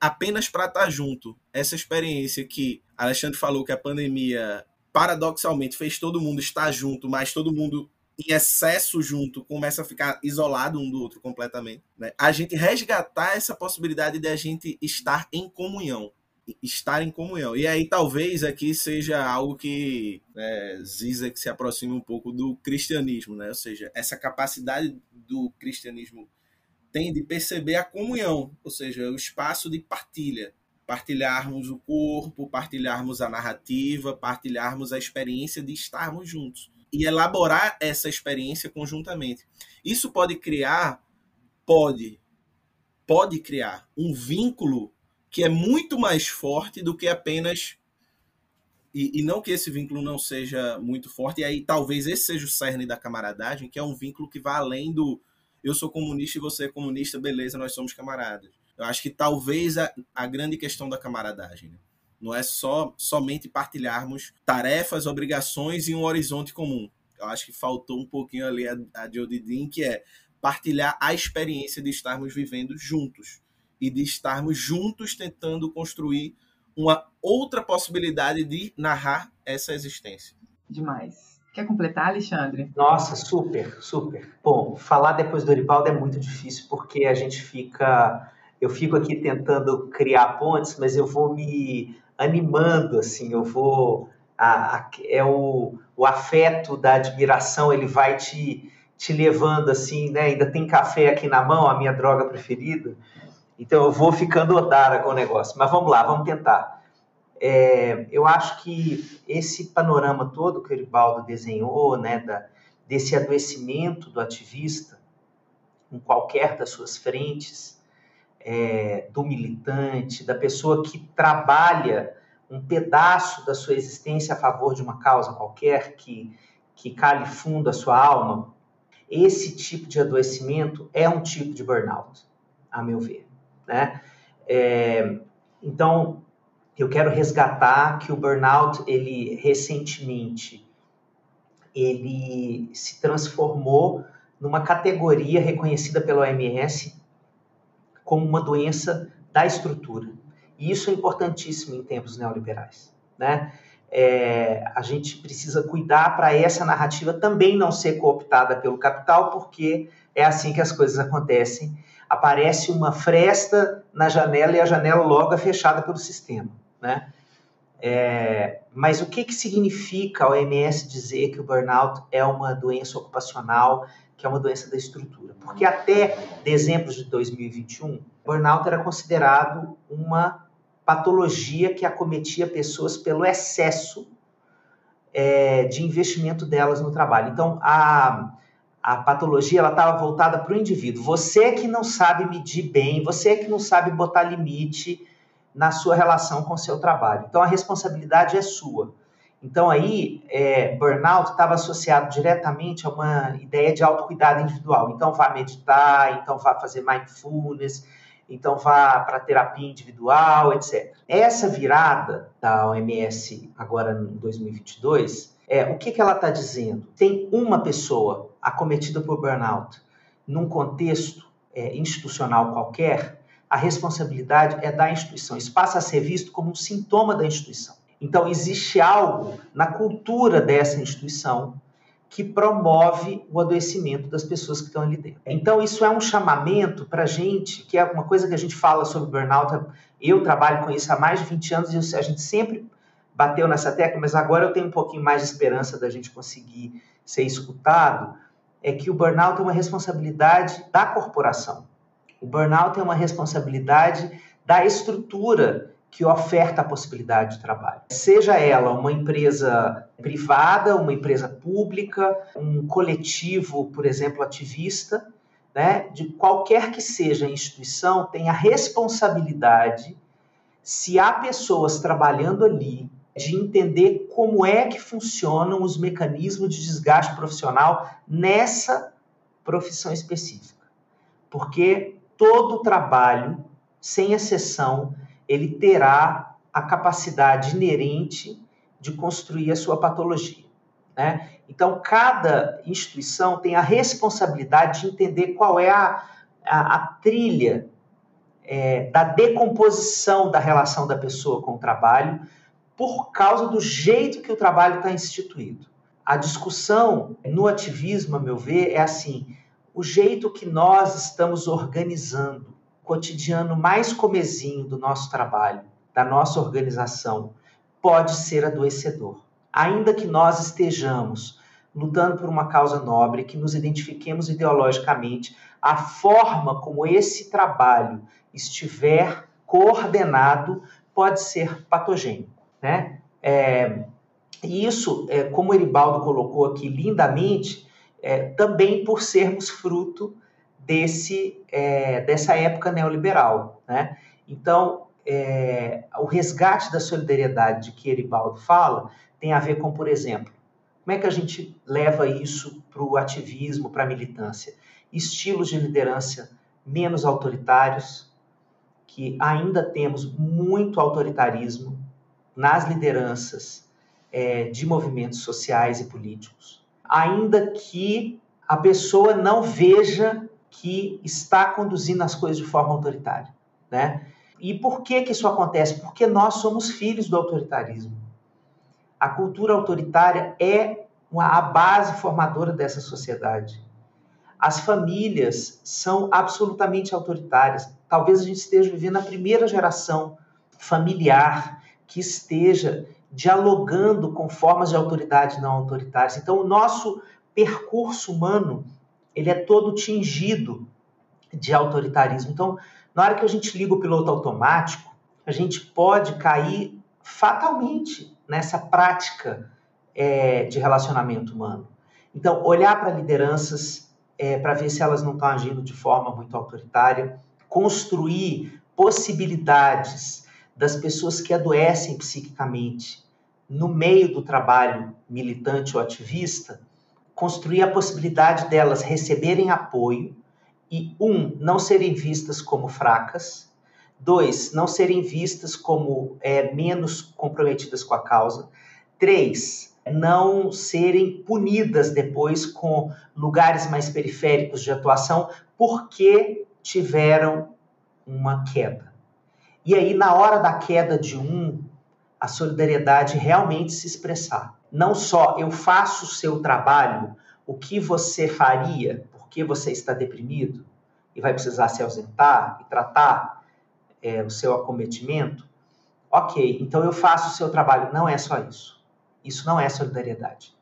Apenas para estar junto. Essa experiência que Alexandre falou que a pandemia paradoxalmente fez todo mundo estar junto, mas todo mundo em excesso junto começa a ficar isolado um do outro completamente. Né? A gente resgatar essa possibilidade de a gente estar em comunhão. Estar em comunhão. E aí talvez aqui seja algo que é, Zizek se aproxime um pouco do cristianismo, né? Ou seja, essa capacidade do cristianismo tem de perceber a comunhão, ou seja, o espaço de partilha, partilharmos o corpo, partilharmos a narrativa, partilharmos a experiência de estarmos juntos e elaborar essa experiência conjuntamente. Isso pode criar, pode, pode criar um vínculo que é muito mais forte do que apenas e, e, não que esse vínculo não seja muito forte, e aí talvez esse seja o cerne da camaradagem, que é um vínculo que vai além do eu sou comunista e você é comunista, beleza, nós somos camaradas. Eu acho que talvez a, a grande questão da camaradagem. Né? Não é só somente partilharmos tarefas, obrigações e um horizonte comum. Eu acho que faltou um pouquinho ali a, a de Odidin, que é partilhar a experiência de estarmos vivendo juntos e de estarmos juntos tentando construir uma outra possibilidade de narrar essa existência. Demais. Quer completar, Alexandre? Nossa, super, super. Bom, falar depois do Orivaldo é muito difícil porque a gente fica. Eu fico aqui tentando criar pontes, mas eu vou me animando, assim, eu vou. A, a, é o, o afeto da admiração, ele vai te, te levando assim, né? Ainda tem café aqui na mão, a minha droga preferida. Então eu vou ficando odara com o negócio. Mas vamos lá, vamos tentar. É, eu acho que esse panorama todo que o Eribaldo desenhou, né, da, desse adoecimento do ativista em qualquer das suas frentes, é, do militante, da pessoa que trabalha um pedaço da sua existência a favor de uma causa qualquer que, que cale fundo a sua alma, esse tipo de adoecimento é um tipo de burnout, a meu ver. Né? É, então, eu quero resgatar que o burnout, ele recentemente, ele se transformou numa categoria reconhecida pela OMS como uma doença da estrutura. E isso é importantíssimo em tempos neoliberais. Né? É, a gente precisa cuidar para essa narrativa também não ser cooptada pelo capital, porque é assim que as coisas acontecem. Aparece uma fresta na janela e a janela logo é fechada pelo sistema. Né? É, mas o que, que significa a OMS dizer que o burnout é uma doença ocupacional que é uma doença da estrutura. Porque até dezembro de 2021, burnout era considerado uma patologia que acometia pessoas pelo excesso é, de investimento delas no trabalho. Então, a, a patologia ela estava voltada para o indivíduo. Você que não sabe medir bem, você que não sabe botar limite na sua relação com o seu trabalho. Então, a responsabilidade é sua. Então aí, é, burnout estava associado diretamente a uma ideia de autocuidado individual. Então vá meditar, então vá fazer mindfulness, então vá para terapia individual, etc. Essa virada da OMS agora em 2022, é, o que, que ela está dizendo? Tem uma pessoa acometida por burnout num contexto é, institucional qualquer, a responsabilidade é da instituição. Isso passa a ser visto como um sintoma da instituição. Então, existe algo na cultura dessa instituição que promove o adoecimento das pessoas que estão ali dentro. Então, isso é um chamamento para a gente, que é uma coisa que a gente fala sobre burnout. Eu trabalho com isso há mais de 20 anos e a gente sempre bateu nessa tecla, mas agora eu tenho um pouquinho mais de esperança da gente conseguir ser escutado. É que o burnout é uma responsabilidade da corporação. O burnout é uma responsabilidade da estrutura que oferta a possibilidade de trabalho. Seja ela uma empresa privada, uma empresa pública, um coletivo, por exemplo, ativista, né, de qualquer que seja a instituição, tem a responsabilidade, se há pessoas trabalhando ali, de entender como é que funcionam os mecanismos de desgaste profissional nessa profissão específica. Porque todo trabalho, sem exceção, ele terá a capacidade inerente de construir a sua patologia. Né? Então, cada instituição tem a responsabilidade de entender qual é a, a, a trilha é, da decomposição da relação da pessoa com o trabalho por causa do jeito que o trabalho está instituído. A discussão no ativismo, a meu ver, é assim: o jeito que nós estamos organizando cotidiano mais comezinho do nosso trabalho, da nossa organização, pode ser adoecedor. Ainda que nós estejamos lutando por uma causa nobre, que nos identifiquemos ideologicamente, a forma como esse trabalho estiver coordenado pode ser patogênico, né? É, e isso, é, como o Eribaldo colocou aqui lindamente, é, também por sermos fruto desse, é, dessa época neoliberal. Né? Então, é, o resgate da solidariedade de que Eribaldo fala tem a ver com, por exemplo, como é que a gente leva isso para o ativismo, para a militância? Estilos de liderança menos autoritários, que ainda temos muito autoritarismo nas lideranças é, de movimentos sociais e políticos, ainda que a pessoa não veja que está conduzindo as coisas de forma autoritária, né? E por que que isso acontece? Porque nós somos filhos do autoritarismo. A cultura autoritária é a base formadora dessa sociedade. As famílias são absolutamente autoritárias. Talvez a gente esteja vivendo a primeira geração familiar que esteja dialogando com formas de autoridade não autoritárias. Então, o nosso percurso humano ele é todo tingido de autoritarismo. Então, na hora que a gente liga o piloto automático, a gente pode cair fatalmente nessa prática é, de relacionamento humano. Então, olhar para lideranças é, para ver se elas não estão agindo de forma muito autoritária, construir possibilidades das pessoas que adoecem psiquicamente no meio do trabalho militante ou ativista construir a possibilidade delas receberem apoio e, um, não serem vistas como fracas, dois, não serem vistas como é, menos comprometidas com a causa, três, não serem punidas depois com lugares mais periféricos de atuação porque tiveram uma queda. E aí, na hora da queda de um, a solidariedade realmente se expressar não só eu faço o seu trabalho, o que você faria porque você está deprimido e vai precisar se ausentar e tratar é, o seu acometimento, ok, então eu faço o seu trabalho. Não é só isso. Isso não é solidariedade.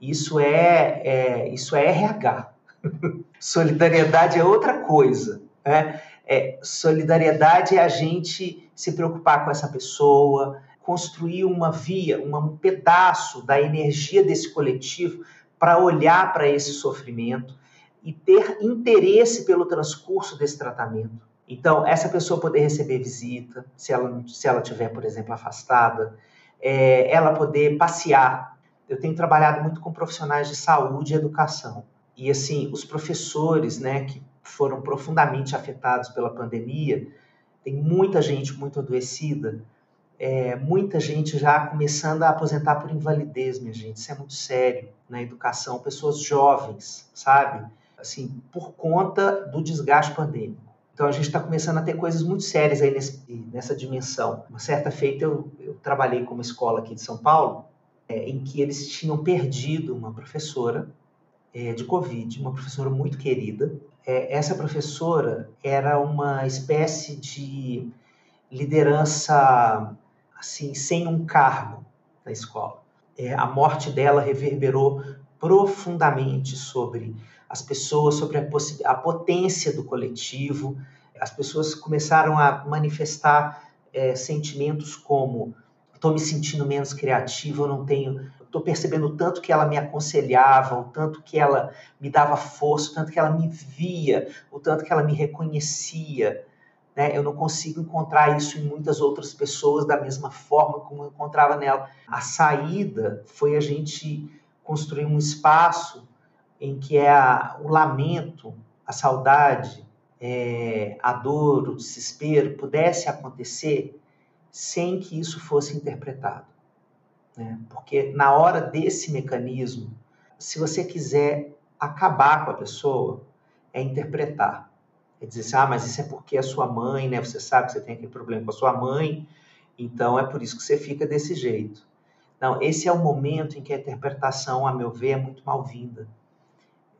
Isso é, é isso é RH. solidariedade é outra coisa. Né? É, solidariedade é a gente se preocupar com essa pessoa, construir uma via, um pedaço da energia desse coletivo para olhar para esse sofrimento e ter interesse pelo transcurso desse tratamento. Então, essa pessoa poder receber visita, se ela, se ela tiver, por exemplo, afastada, é, ela poder passear. Eu tenho trabalhado muito com profissionais de saúde e educação. E assim, os professores, né, que foram profundamente afetados pela pandemia, tem muita gente muito adoecida, é, muita gente já começando a aposentar por invalidez, minha gente. Isso é muito sério na educação. Pessoas jovens, sabe? Assim, por conta do desgaste pandêmico. Então a gente está começando a ter coisas muito sérias aí nesse, nessa dimensão. Uma certa feita eu, eu, trabalhei com uma escola aqui de São Paulo, é, em que eles tinham perdido uma professora é, de Covid, uma professora muito querida. É, essa professora era uma espécie de liderança assim, sem um cargo na escola. É, a morte dela reverberou profundamente sobre as pessoas, sobre a, a potência do coletivo. As pessoas começaram a manifestar é, sentimentos como estou me sentindo menos criativo, não tenho, estou percebendo o tanto que ela me aconselhava, o tanto que ela me dava força, o tanto que ela me via, o tanto que ela me reconhecia. Né? Eu não consigo encontrar isso em muitas outras pessoas da mesma forma como eu encontrava nela. A saída foi a gente construir um espaço em que é a, o lamento, a saudade, é, a dor, o desespero pudesse acontecer sem que isso fosse interpretado. Né? Porque na hora desse mecanismo, se você quiser acabar com a pessoa, é interpretar. É dizer assim, ah, mas isso é porque a sua mãe, né? Você sabe que você tem aquele problema com a sua mãe, então é por isso que você fica desse jeito. Não, esse é o momento em que a interpretação, a meu ver, é muito mal-vinda.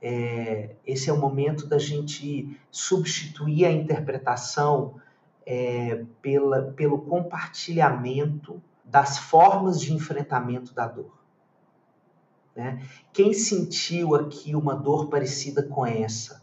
É, esse é o momento da gente substituir a interpretação é, pela, pelo compartilhamento das formas de enfrentamento da dor. Né? Quem sentiu aqui uma dor parecida com essa?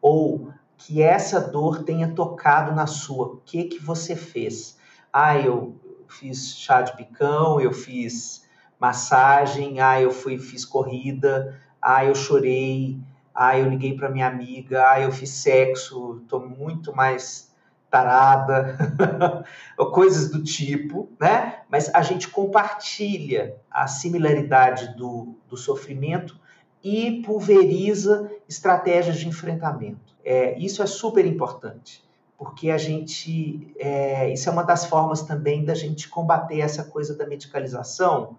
Ou que essa dor tenha tocado na sua. O que que você fez? Ah, eu fiz chá de picão, eu fiz massagem, ah, eu fui fiz corrida, ah, eu chorei, ah, eu liguei para minha amiga, ah, eu fiz sexo, estou muito mais tarada, coisas do tipo, né? Mas a gente compartilha a similaridade do, do sofrimento e pulveriza estratégias de enfrentamento. É, isso é super importante, porque a gente. É, isso é uma das formas também da gente combater essa coisa da medicalização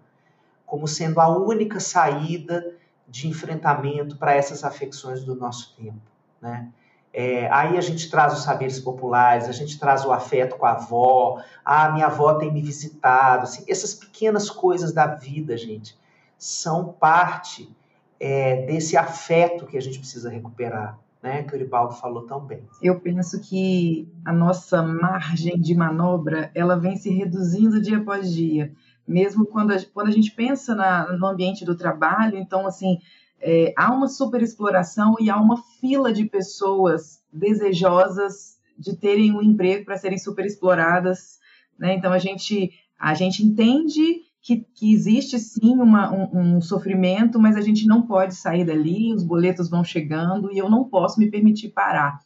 como sendo a única saída de enfrentamento para essas afecções do nosso tempo. Né? É, aí a gente traz os saberes populares, a gente traz o afeto com a avó, ah, minha avó tem me visitado, assim, essas pequenas coisas da vida, gente, são parte é, desse afeto que a gente precisa recuperar né, que o Uribaldo falou tão bem. Eu penso que a nossa margem de manobra ela vem se reduzindo dia após dia, mesmo quando a, quando a gente pensa na, no ambiente do trabalho, então assim é, há uma superexploração e há uma fila de pessoas desejosas de terem um emprego para serem superexploradas, né? Então a gente a gente entende que, que existe sim uma, um, um, sofrimento, mas a gente não pode sair dali, os boletos vão chegando e eu não posso me permitir parar.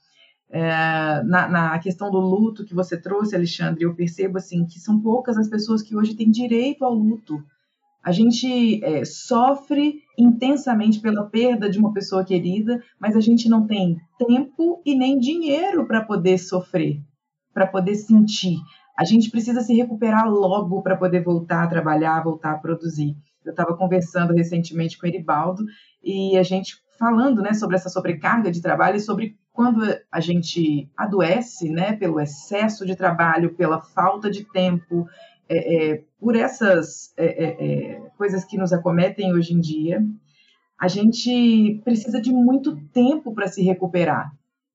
É, na, na, questão do luto que você trouxe, Alexandre, eu percebo assim que são poucas as pessoas que hoje têm direito ao luto. A gente é, sofre intensamente pela perda de uma pessoa querida, mas a gente não tem tempo e nem dinheiro para poder sofrer, para poder sentir a gente precisa se recuperar logo para poder voltar a trabalhar, voltar a produzir. Eu estava conversando recentemente com o Eribaldo e a gente falando né, sobre essa sobrecarga de trabalho e sobre quando a gente adoece né, pelo excesso de trabalho, pela falta de tempo, é, é, por essas é, é, é coisas que nos acometem hoje em dia, a gente precisa de muito tempo para se recuperar,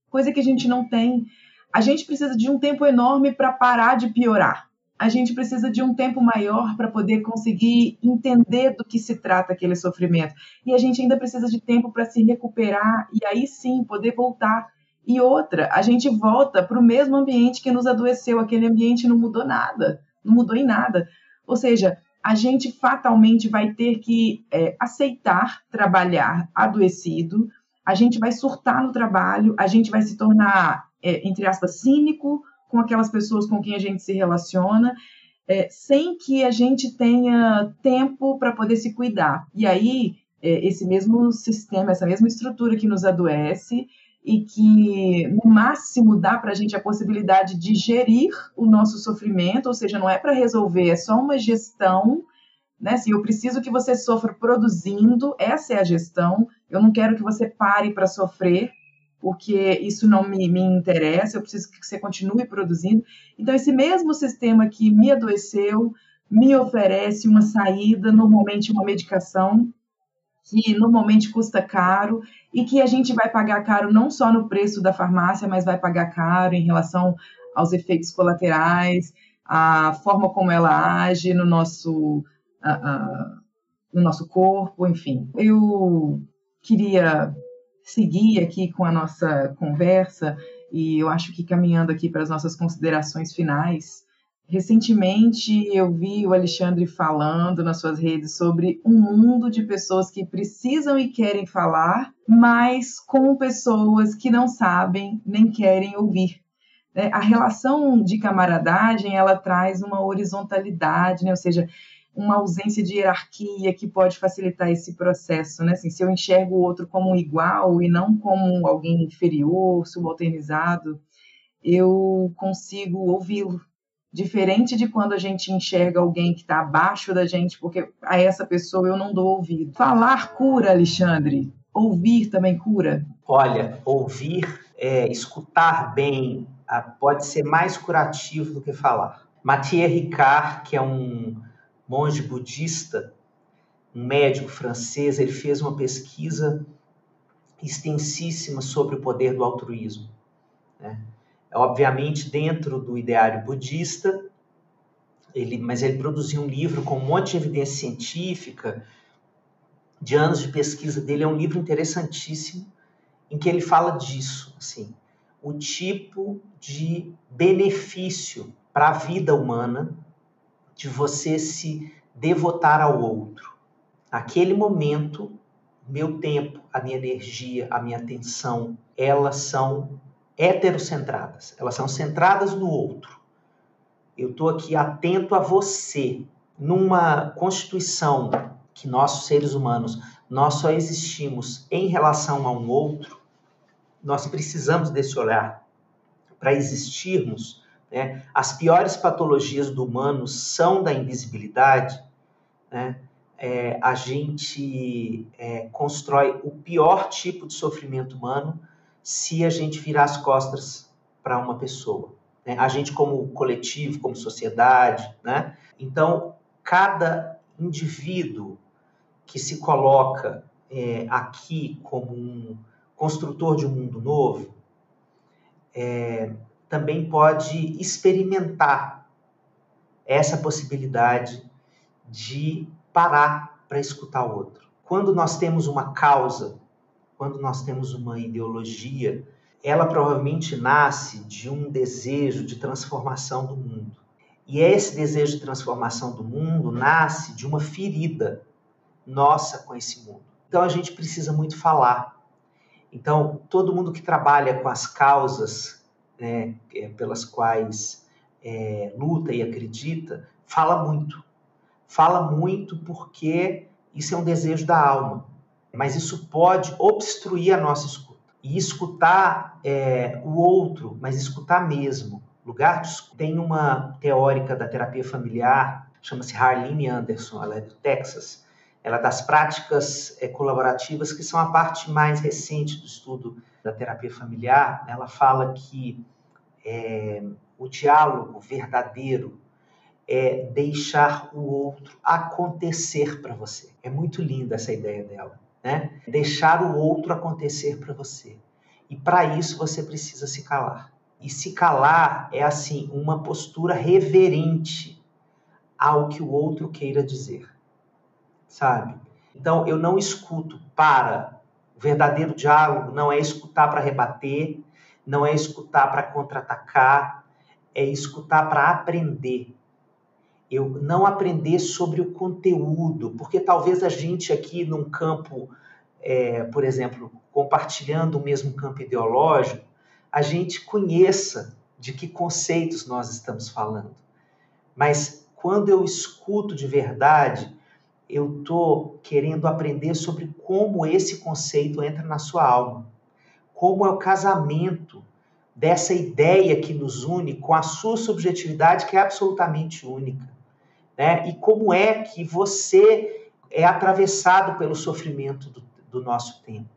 coisa que a gente não tem. A gente precisa de um tempo enorme para parar de piorar. A gente precisa de um tempo maior para poder conseguir entender do que se trata aquele sofrimento. E a gente ainda precisa de tempo para se recuperar e aí sim poder voltar. E outra, a gente volta para o mesmo ambiente que nos adoeceu. Aquele ambiente não mudou nada, não mudou em nada. Ou seja, a gente fatalmente vai ter que é, aceitar trabalhar adoecido, a gente vai surtar no trabalho, a gente vai se tornar é, entre aspas, cínico com aquelas pessoas com quem a gente se relaciona. é, sem que a gente tenha tempo para poder se cuidar. E aí, é, esse mesmo sistema, essa mesma estrutura que nos adoece e que, no máximo, dá para a gente a possibilidade de gerir o nosso sofrimento, ou seja, não é para resolver, é só uma gestão. Né? Assim, eu preciso que você sofra produzindo, essa é a gestão. Eu não quero que você pare para sofrer, porque isso não me, me interessa, eu preciso que você continue produzindo. Então, esse mesmo sistema que me adoeceu me oferece uma saída, normalmente uma medicação, que normalmente custa caro e que a gente vai pagar caro não só no preço da farmácia, mas vai pagar caro em relação aos efeitos colaterais, a forma como ela age no nosso, uh, uh, no nosso corpo, enfim. Eu queria seguir aqui com a nossa conversa e eu acho que caminhando aqui para as nossas considerações finais. Recentemente eu vi o Alexandre falando nas suas redes sobre um mundo de pessoas que precisam e querem falar, mas com pessoas que não sabem nem querem ouvir. Né? A relação de camaradagem ela traz uma horizontalidade, né? ou seja, uma ausência de hierarquia que pode facilitar esse processo, né? Assim, se eu enxergo o outro como igual e não como alguém inferior, subalternizado, eu consigo ouvi-lo. Diferente de quando a gente enxerga alguém que está abaixo da gente, porque a essa pessoa eu não dou ouvido. Falar cura, Alexandre. Ouvir também cura. Olha, ouvir, é, escutar bem, pode ser mais curativo do que falar. Mathieu Ricard, que é um monge budista, um médico francês, ele fez uma pesquisa extensíssima sobre o poder do altruísmo. Né? Obviamente, dentro do ideário budista, ele, mas ele produziu um livro com um monte de evidência científica, de anos de pesquisa dele. É um livro interessantíssimo, em que ele fala disso, assim, o tipo de benefício para a vida humana de você se devotar ao outro. Aquele momento, meu tempo, a minha energia, a minha atenção, elas são heterocentradas, elas são centradas no outro. Eu estou aqui atento a você. Numa constituição que nós, seres humanos, nós só existimos em relação a um outro, nós precisamos desse olhar para existirmos né? As piores patologias do humano são da invisibilidade. Né? É, a gente é, constrói o pior tipo de sofrimento humano se a gente virar as costas para uma pessoa. Né? A gente, como coletivo, como sociedade. Né? Então, cada indivíduo que se coloca é, aqui como um construtor de um mundo novo, é, também pode experimentar essa possibilidade de parar para escutar o outro. Quando nós temos uma causa, quando nós temos uma ideologia, ela provavelmente nasce de um desejo de transformação do mundo. E esse desejo de transformação do mundo nasce de uma ferida nossa com esse mundo. Então a gente precisa muito falar. Então, todo mundo que trabalha com as causas né, é, pelas quais é, luta e acredita, fala muito. Fala muito porque isso é um desejo da alma, mas isso pode obstruir a nossa escuta. E escutar é, o outro, mas escutar mesmo. Lugar de Tem uma teórica da terapia familiar, chama-se Harlene Anderson, ela é do Texas. Ela é das práticas é, colaborativas, que são a parte mais recente do estudo da terapia familiar. Ela fala que é, o diálogo verdadeiro é deixar o outro acontecer para você. É muito linda essa ideia dela, né? Deixar o outro acontecer para você. E para isso você precisa se calar. E se calar é assim uma postura reverente ao que o outro queira dizer. Sabe? Então eu não escuto para o verdadeiro diálogo não é escutar para rebater, não é escutar para contra-atacar, é escutar para aprender. Eu não aprender sobre o conteúdo, porque talvez a gente aqui num campo, é, por exemplo, compartilhando o mesmo campo ideológico, a gente conheça de que conceitos nós estamos falando. Mas quando eu escuto de verdade, eu estou querendo aprender sobre como esse conceito entra na sua alma. Como é o casamento dessa ideia que nos une com a sua subjetividade, que é absolutamente única. Né? E como é que você é atravessado pelo sofrimento do, do nosso tempo,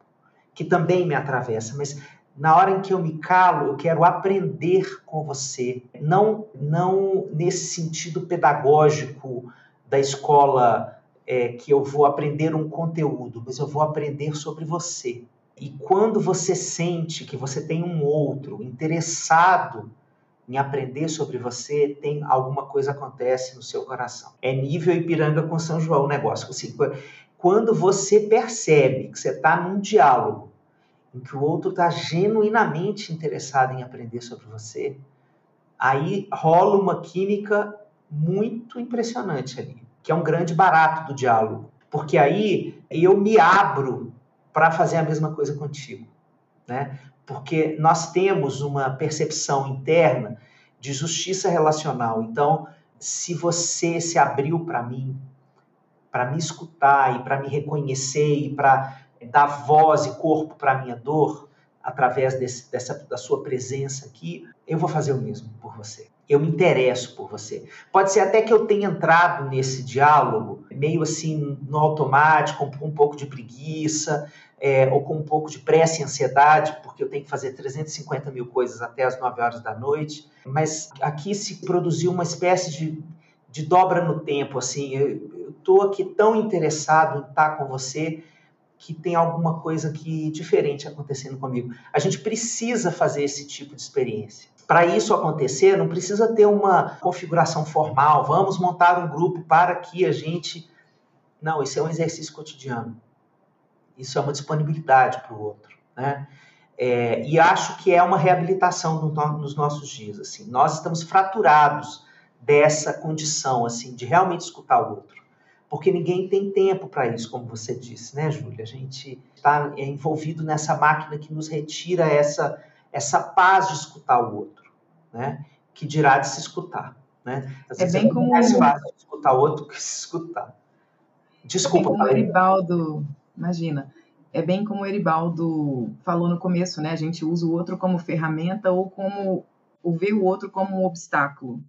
que também me atravessa, mas na hora em que eu me calo, eu quero aprender com você, não não nesse sentido pedagógico da escola é, que eu vou aprender um conteúdo, mas eu vou aprender sobre você. E quando você sente que você tem um outro interessado em aprender sobre você, tem alguma coisa acontece no seu coração. É nível Ipiranga com São João o negócio. Assim, quando você percebe que você está num diálogo em que o outro está genuinamente interessado em aprender sobre você, aí rola uma química muito impressionante ali, que é um grande barato do diálogo. Porque aí eu me abro para fazer a mesma coisa contigo, né? Porque nós temos uma percepção interna de justiça relacional. Então, se você se abriu para mim, para me escutar e para me reconhecer e para dar voz e corpo para a minha dor através desse, dessa, da sua presença aqui, eu vou fazer o mesmo por você. Eu me interesso por você. Pode ser até que eu tenha entrado nesse diálogo meio assim no automático, com um pouco de preguiça, é, ou com um pouco de pressa e ansiedade, porque eu tenho que fazer 350 mil coisas até as 9 horas da noite. Mas aqui se produziu uma espécie de, de dobra no tempo. Assim, eu estou aqui tão interessado em estar com você que tem alguma coisa que diferente acontecendo comigo. A gente precisa fazer esse tipo de experiência. Para isso acontecer, não precisa ter uma configuração formal. Vamos montar um grupo para que a gente. Não, isso é um exercício cotidiano. Isso é uma disponibilidade para o outro, né? É, e acho que é uma reabilitação no, nos nossos dias. Assim, nós estamos fraturados dessa condição, assim, de realmente escutar o outro, porque ninguém tem tempo para isso, como você disse, né, Júlia? A gente está envolvido nessa máquina que nos retira essa essa paz de escutar o outro, né? Que dirá de se escutar, né? Às é bem é como mais fácil escutar o outro que se escutar. Desculpa, é Eribaldo Imagina. É bem como o Eribaldo falou no começo, né? A gente usa o outro como ferramenta ou como ou vê o outro como um obstáculo.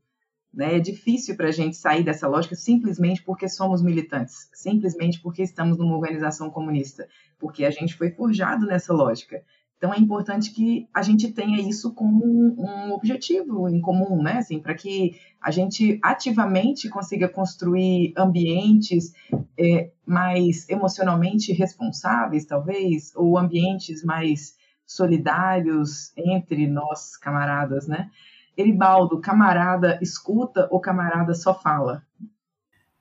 Né? É difícil para a gente sair dessa lógica simplesmente porque somos militantes, simplesmente porque estamos numa organização comunista, porque a gente foi forjado nessa lógica. Então é importante que a gente tenha isso como um, objetivo em comum, né? Assim, para que a gente ativamente consiga construir ambientes é, mais emocionalmente responsáveis, talvez, ou ambientes mais solidários entre nós camaradas, né? Eribaldo, camarada escuta ou camarada só fala?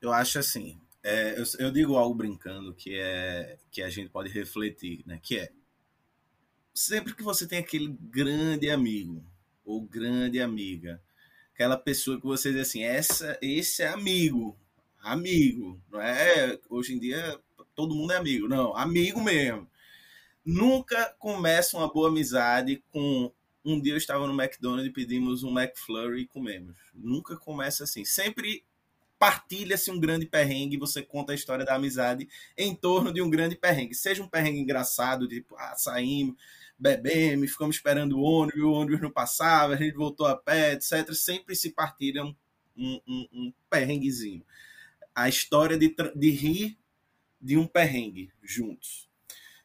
Eu acho assim. É, eu, eu digo algo brincando que é que a gente pode refletir, né? Que é sempre que você tem aquele grande amigo ou grande amiga, aquela pessoa que você diz assim, essa, esse é amigo, amigo, não é? Hoje em dia todo mundo é amigo, não, amigo mesmo. Nunca começa uma boa amizade com um dia eu estava no McDonald's e pedimos um McFlurry e comemos. Nunca começa assim. Sempre partilha-se um grande perrengue, você conta a história da amizade em torno de um grande perrengue. Seja um perrengue engraçado, tipo, ah, saímos, bebemos, ficamos esperando o ônibus, o ônibus não passava, a gente voltou a pé, etc. Sempre se partilha um, um, um, um perrenguezinho. A história de, de rir de um perrengue juntos.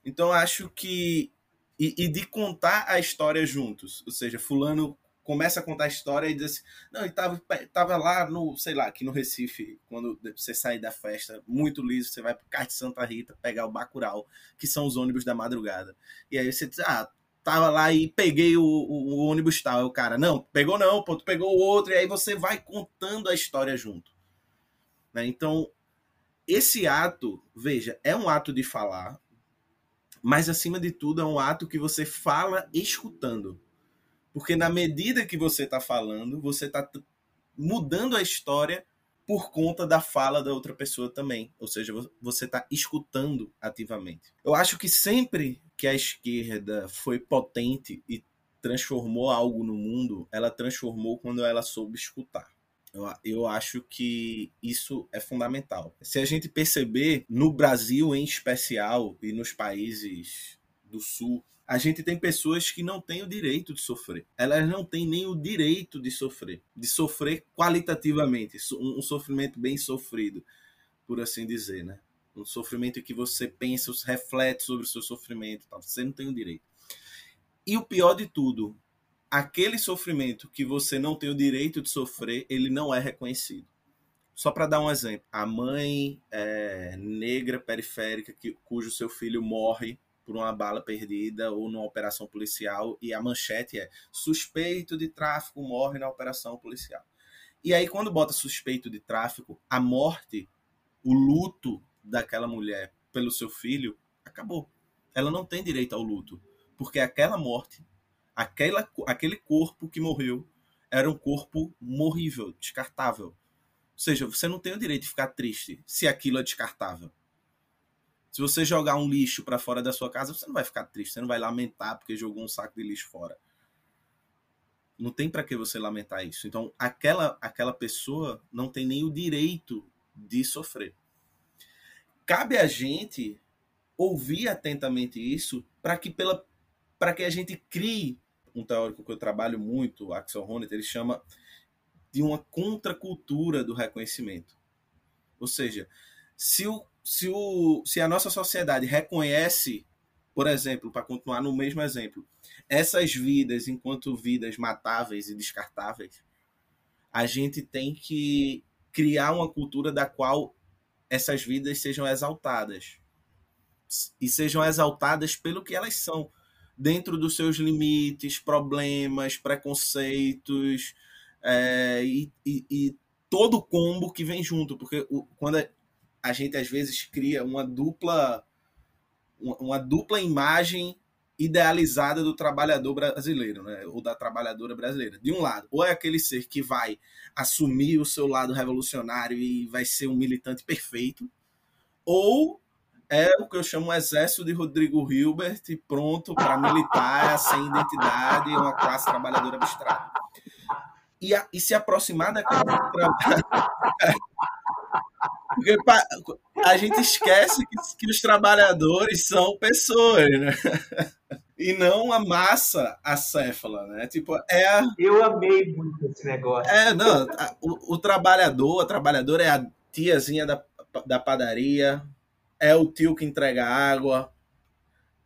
Então, acho que. E, e, de contar a história juntos. Ou seja, Fulano começa a contar a história e diz assim: não, ele tava, tava lá no, sei lá, aqui no Recife, quando você sair da festa, muito liso, você vai pro Cais de Santa Rita pegar o Bacurau, que são os ônibus da madrugada. E aí você diz: ah, tava lá e peguei o, o, o ônibus tal. o cara, não, pegou não, pô, tu pegou o outro, e aí você vai contando a história junto. Né? Então, esse ato, veja, é um ato de falar, mas acima de tudo é um ato que você fala escutando. Porque na medida que você está falando, você está mudando a história por conta da fala da outra pessoa também. Ou seja, você está escutando ativamente. Eu acho que sempre que a esquerda foi potente e transformou algo no mundo, ela transformou quando ela soube escutar. Eu, eu acho que isso é fundamental. Se a gente perceber, no Brasil em especial e nos países do Sul, a gente tem pessoas que não têm o direito de sofrer. Elas não têm nem o direito de sofrer, de sofrer qualitativamente, um sofrimento bem sofrido, por assim dizer, né? Um sofrimento que você pensa, reflete sobre o seu sofrimento, tá? você não tem o direito. E o pior de tudo, aquele sofrimento que você não tem o direito de sofrer, ele não é reconhecido. Só para dar um exemplo, a mãe é, negra periférica que, cujo seu filho morre por uma bala perdida ou numa operação policial e a manchete é suspeito de tráfico morre na operação policial. E aí quando bota suspeito de tráfico, a morte, o luto daquela mulher pelo seu filho acabou. Ela não tem direito ao luto, porque aquela morte aquela, aquele corpo que morreu era um corpo morrível, descartável. Ou seja, você não tem o direito de ficar triste se aquilo é descartável. Se você jogar um lixo para fora da sua casa, você não vai ficar triste, você não vai lamentar porque jogou um saco de lixo fora. Não tem para que você lamentar isso. Então, aquela aquela pessoa não tem nem o direito de sofrer. Cabe a gente ouvir atentamente isso para que pela para que a gente crie um teórico que eu trabalho muito, Axel Honneth, ele chama de uma contracultura do reconhecimento. Ou seja, se, o, se, o, se a nossa sociedade reconhece, por exemplo, para continuar no mesmo exemplo, essas vidas enquanto vidas matáveis e descartáveis, a gente tem que criar uma cultura da qual essas vidas sejam exaltadas. E sejam exaltadas pelo que elas são dentro dos seus limites, problemas, preconceitos é, e, e, e, todo o combo que vem junto, porque o, quando a gente às vezes cria uma dupla uma, dupla imagem idealizada do trabalhador brasileiro, né? ou da trabalhadora brasileira. De um lado, ou é aquele ser que vai assumir o seu lado revolucionário e vai ser um militante perfeito, ou é o que eu chamo o exército de Rodrigo Hilbert, pronto para militar, sem identidade, uma classe trabalhadora abstrata. E, a, e se aproximar daquela. Porque a gente esquece que, que os trabalhadores são pessoas, né? e não a massa acéfala, né? Tipo, é a... Eu amei muito esse negócio. É, não, a, o, o, trabalhador, a trabalhadora é a tiazinha da, da padaria, é o tio que entrega água,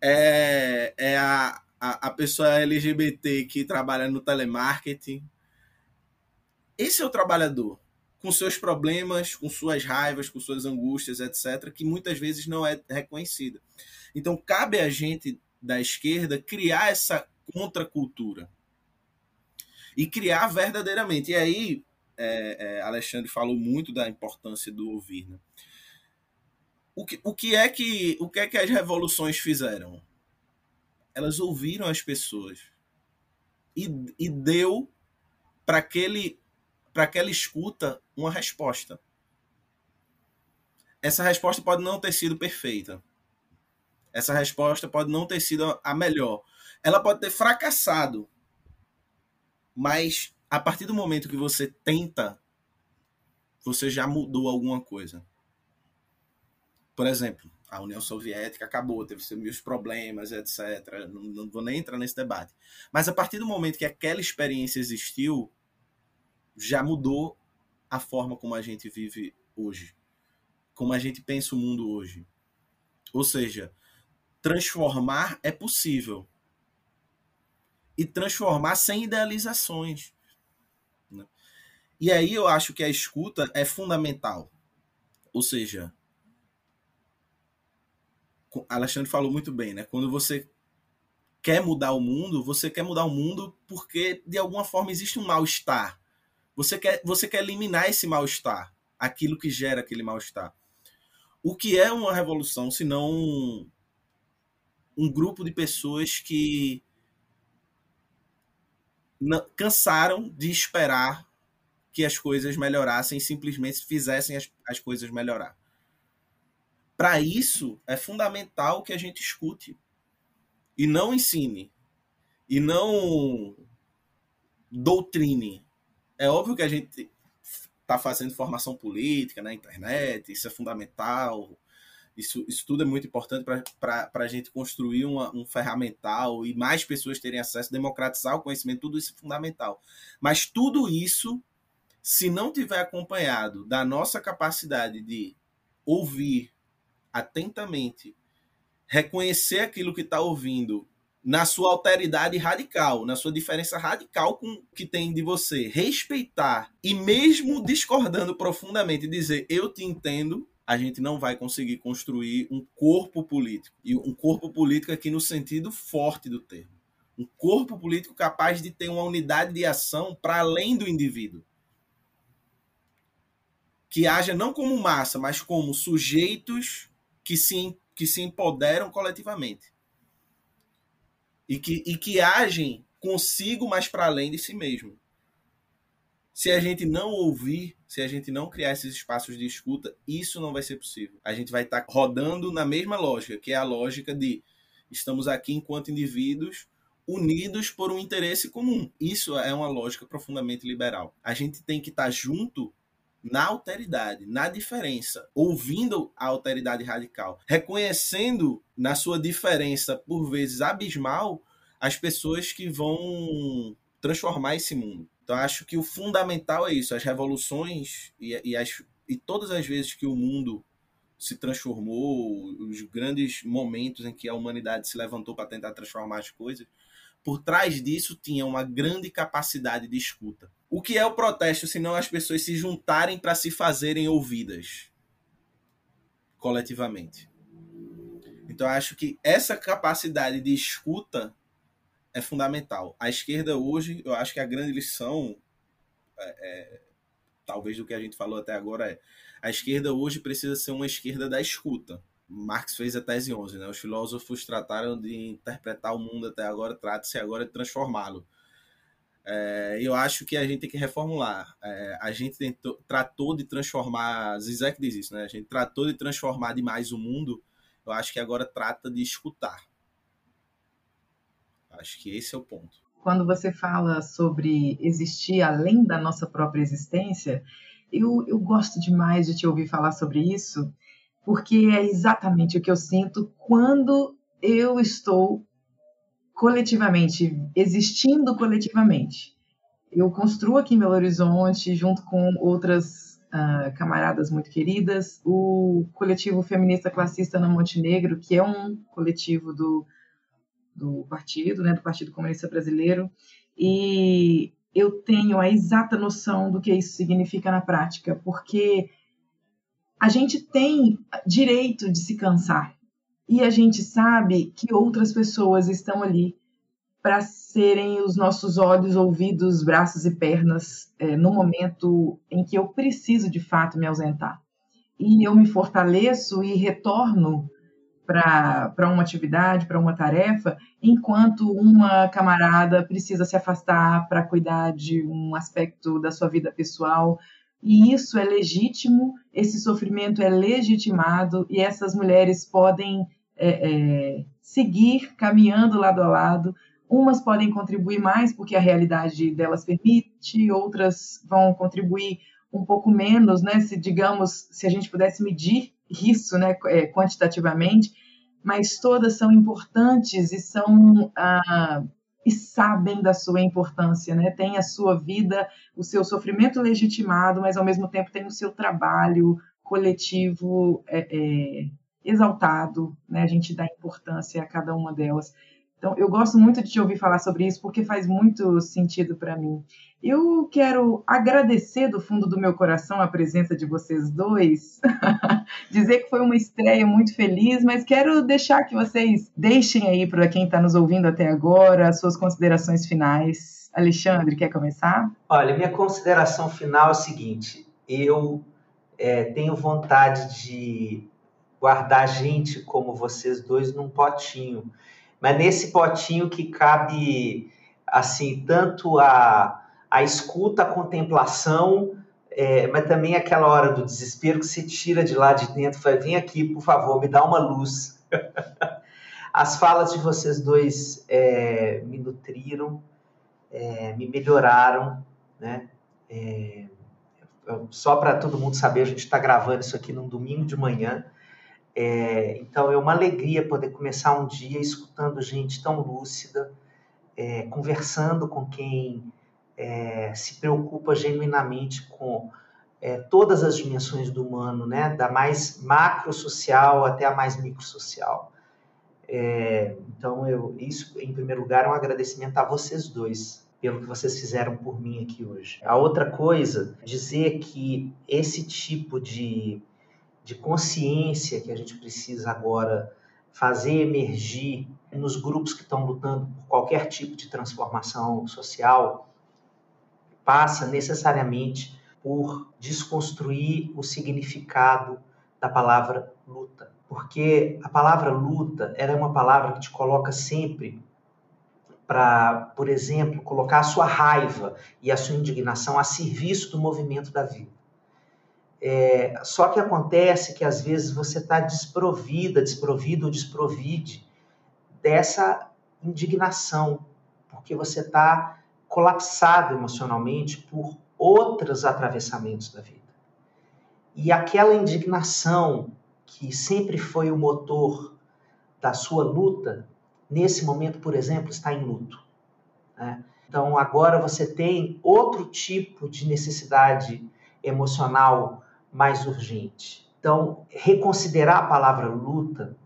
é, é a, a, a pessoa LGBT que trabalha no telemarketing. Esse é o trabalhador, com seus problemas, com suas raivas, com suas angústias, etc., que muitas vezes não é reconhecida. Então, cabe a gente da esquerda criar essa contracultura e criar verdadeiramente. E aí, é, é, Alexandre falou muito da importância do ouvir. Né? o que, o que é que o que é que as revoluções fizeram? Elas ouviram as pessoas e, e deu para aquele para aquela escuta uma resposta. Essa resposta pode não ter sido perfeita. Essa resposta pode não ter sido a melhor. Ela pode ter fracassado. Mas a partir do momento que você tenta, você já mudou alguma coisa. Por exemplo, a União Soviética acabou, teve seus problemas, etc. Não, não, vou nem entrar nesse debate. Mas a partir do momento que aquela experiência existiu, já mudou a forma como a gente vive hoje, como a gente pensa o mundo hoje. Ou seja, transformar é possível. E transformar sem idealizações. Né? E aí eu acho que a escuta é fundamental. Ou seja, Alexandre falou muito bem, né? Quando você quer mudar o mundo, você quer mudar o mundo porque de alguma forma existe um mal-estar. Você quer, você quer eliminar esse mal-estar, aquilo que gera aquele mal-estar. O que é uma revolução se não um, um grupo de pessoas que cansaram de esperar que as coisas melhorassem simplesmente fizessem as, as coisas melhorar. Para isso, é fundamental que a gente escute e não ensine e não doutrine. É óbvio que a gente está fazendo formação política na internet, isso é fundamental. Isso, isso tudo é muito importante para a gente construir uma, um ferramental e mais pessoas terem acesso, democratizar o conhecimento, tudo isso é fundamental. Mas tudo isso, se não tiver acompanhado da nossa capacidade de ouvir atentamente, reconhecer aquilo que está ouvindo na sua alteridade radical, na sua diferença radical com que tem de você, respeitar e mesmo discordando profundamente, dizer eu te entendo, a gente não vai conseguir construir um corpo político. E um corpo político aqui no sentido forte do termo. Um corpo político capaz de ter uma unidade de ação para além do indivíduo. Que haja não como massa, mas como sujeitos que se, que se empoderam coletivamente. E que, e que agem consigo, mas para além de si mesmo. Se a gente não ouvir, se a gente não criar esses espaços de escuta, isso não vai ser possível. A gente vai estar tá rodando na mesma lógica, que é a lógica de estamos aqui enquanto indivíduos unidos por um interesse comum. Isso é uma lógica profundamente liberal. A gente tem que estar tá junto na alteridade, na diferença, ouvindo a alteridade radical, reconhecendo na sua diferença, por vezes abismal, as pessoas que vão transformar esse mundo. Então, acho que o fundamental é isso: as revoluções e, e, as, e todas as vezes que o mundo se transformou, os grandes momentos em que a humanidade se levantou para tentar transformar as coisas, por trás disso tinha uma grande capacidade de escuta. O que é o protesto, senão as pessoas se juntarem para se fazerem ouvidas coletivamente? Então, acho que essa capacidade de escuta é fundamental. A esquerda hoje, eu acho que a grande lição, é, é, talvez do que a gente falou até agora, é a esquerda hoje precisa ser uma esquerda da escuta. Marx fez a tese 11, né? Os filósofos trataram de interpretar o mundo até agora, trata-se agora de transformá-lo. É, eu acho que a gente tem que reformular. É, a gente tentou, tratou de transformar, Zizek diz isso, né? A gente tratou de transformar demais o mundo. Eu acho que agora trata de escutar. Acho que esse é o ponto. Quando você fala sobre existir além da nossa própria existência, eu, eu gosto demais de te ouvir falar sobre isso, porque é exatamente o que eu sinto quando eu estou coletivamente, existindo coletivamente. Eu construo aqui em Belo Horizonte, junto com outras uh, camaradas muito queridas, o coletivo feminista classista no Montenegro, que é um coletivo do do partido, né, do Partido Comunista Brasileiro, e eu tenho a exata noção do que isso significa na prática, porque a gente tem direito de se cansar e a gente sabe que outras pessoas estão ali para serem os nossos olhos, ouvidos, braços e pernas é, no momento em que eu preciso de fato me ausentar. E eu me fortaleço e retorno para uma atividade, para uma tarefa, enquanto uma camarada precisa se afastar para cuidar de um aspecto da sua vida pessoal. E isso é legítimo, esse sofrimento é legitimado, e essas mulheres podem é, é, seguir caminhando lado a lado. Umas podem contribuir mais porque a realidade delas permite, outras vão contribuir um pouco menos, né? Se digamos, se a gente pudesse medir isso, né, é, quantitativamente, mas todas são importantes e são ah, e sabem da sua importância, né? Tem a sua vida, o seu sofrimento legitimado, mas ao mesmo tempo tem o seu trabalho coletivo é, é, exaltado, né? A gente dá importância a cada uma delas. Então, eu gosto muito de te ouvir falar sobre isso porque faz muito sentido para mim. Eu quero agradecer do fundo do meu coração a presença de vocês dois, dizer que foi uma estreia muito feliz, mas quero deixar que vocês deixem aí para quem está nos ouvindo até agora as suas considerações finais. Alexandre, quer começar? Olha, minha consideração final é o seguinte: eu é, tenho vontade de guardar gente como vocês dois num potinho mas nesse potinho que cabe assim tanto a, a escuta, a contemplação, é, mas também aquela hora do desespero que se tira de lá de dentro, vai vem aqui, por favor, me dá uma luz. As falas de vocês dois é, me nutriram, é, me melhoraram, né? É, só para todo mundo saber, a gente está gravando isso aqui num domingo de manhã. É, então é uma alegria poder começar um dia escutando gente tão lúcida, é, conversando com quem é, se preocupa genuinamente com é, todas as dimensões do humano, né? da mais macro-social até a mais micro-social. É, então, eu, isso, em primeiro lugar, é um agradecimento a vocês dois pelo que vocês fizeram por mim aqui hoje. A outra coisa, dizer que esse tipo de, de consciência que a gente precisa agora fazer emergir nos grupos que estão lutando por qualquer tipo de transformação social passa necessariamente por desconstruir o significado da palavra luta. Porque a palavra luta era é uma palavra que te coloca sempre para, por exemplo, colocar a sua raiva e a sua indignação a serviço do movimento da vida. É, só que acontece que às vezes você está desprovida, desprovido ou desprovide dessa indignação, porque você está colapsado emocionalmente por outros atravessamentos da vida. E aquela indignação que sempre foi o motor da sua luta, nesse momento, por exemplo, está em luto. Né? Então agora você tem outro tipo de necessidade emocional mais urgente. Então, reconsiderar a palavra luta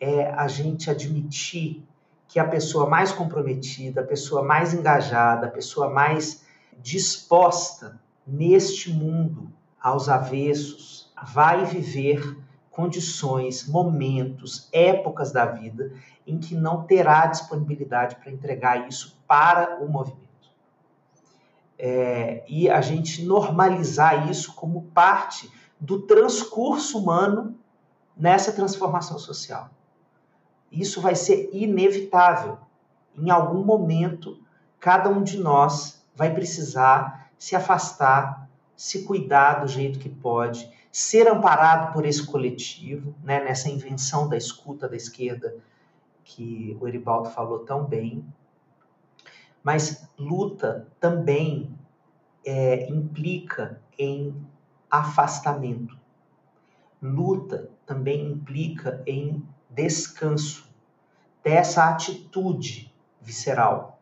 é a gente admitir que a pessoa mais comprometida, a pessoa mais engajada, a pessoa mais disposta neste mundo aos avessos, vai viver condições, momentos, épocas da vida em que não terá disponibilidade para entregar isso para o movimento. É, e a gente normalizar isso como parte do transcurso humano nessa transformação social. Isso vai ser inevitável. Em algum momento, cada um de nós vai precisar se afastar, se cuidar do jeito que pode, ser amparado por esse coletivo, né, nessa invenção da escuta da esquerda que o Eribaldo falou tão bem. Mas luta também é, implica em afastamento. Luta também implica em descanso dessa atitude visceral.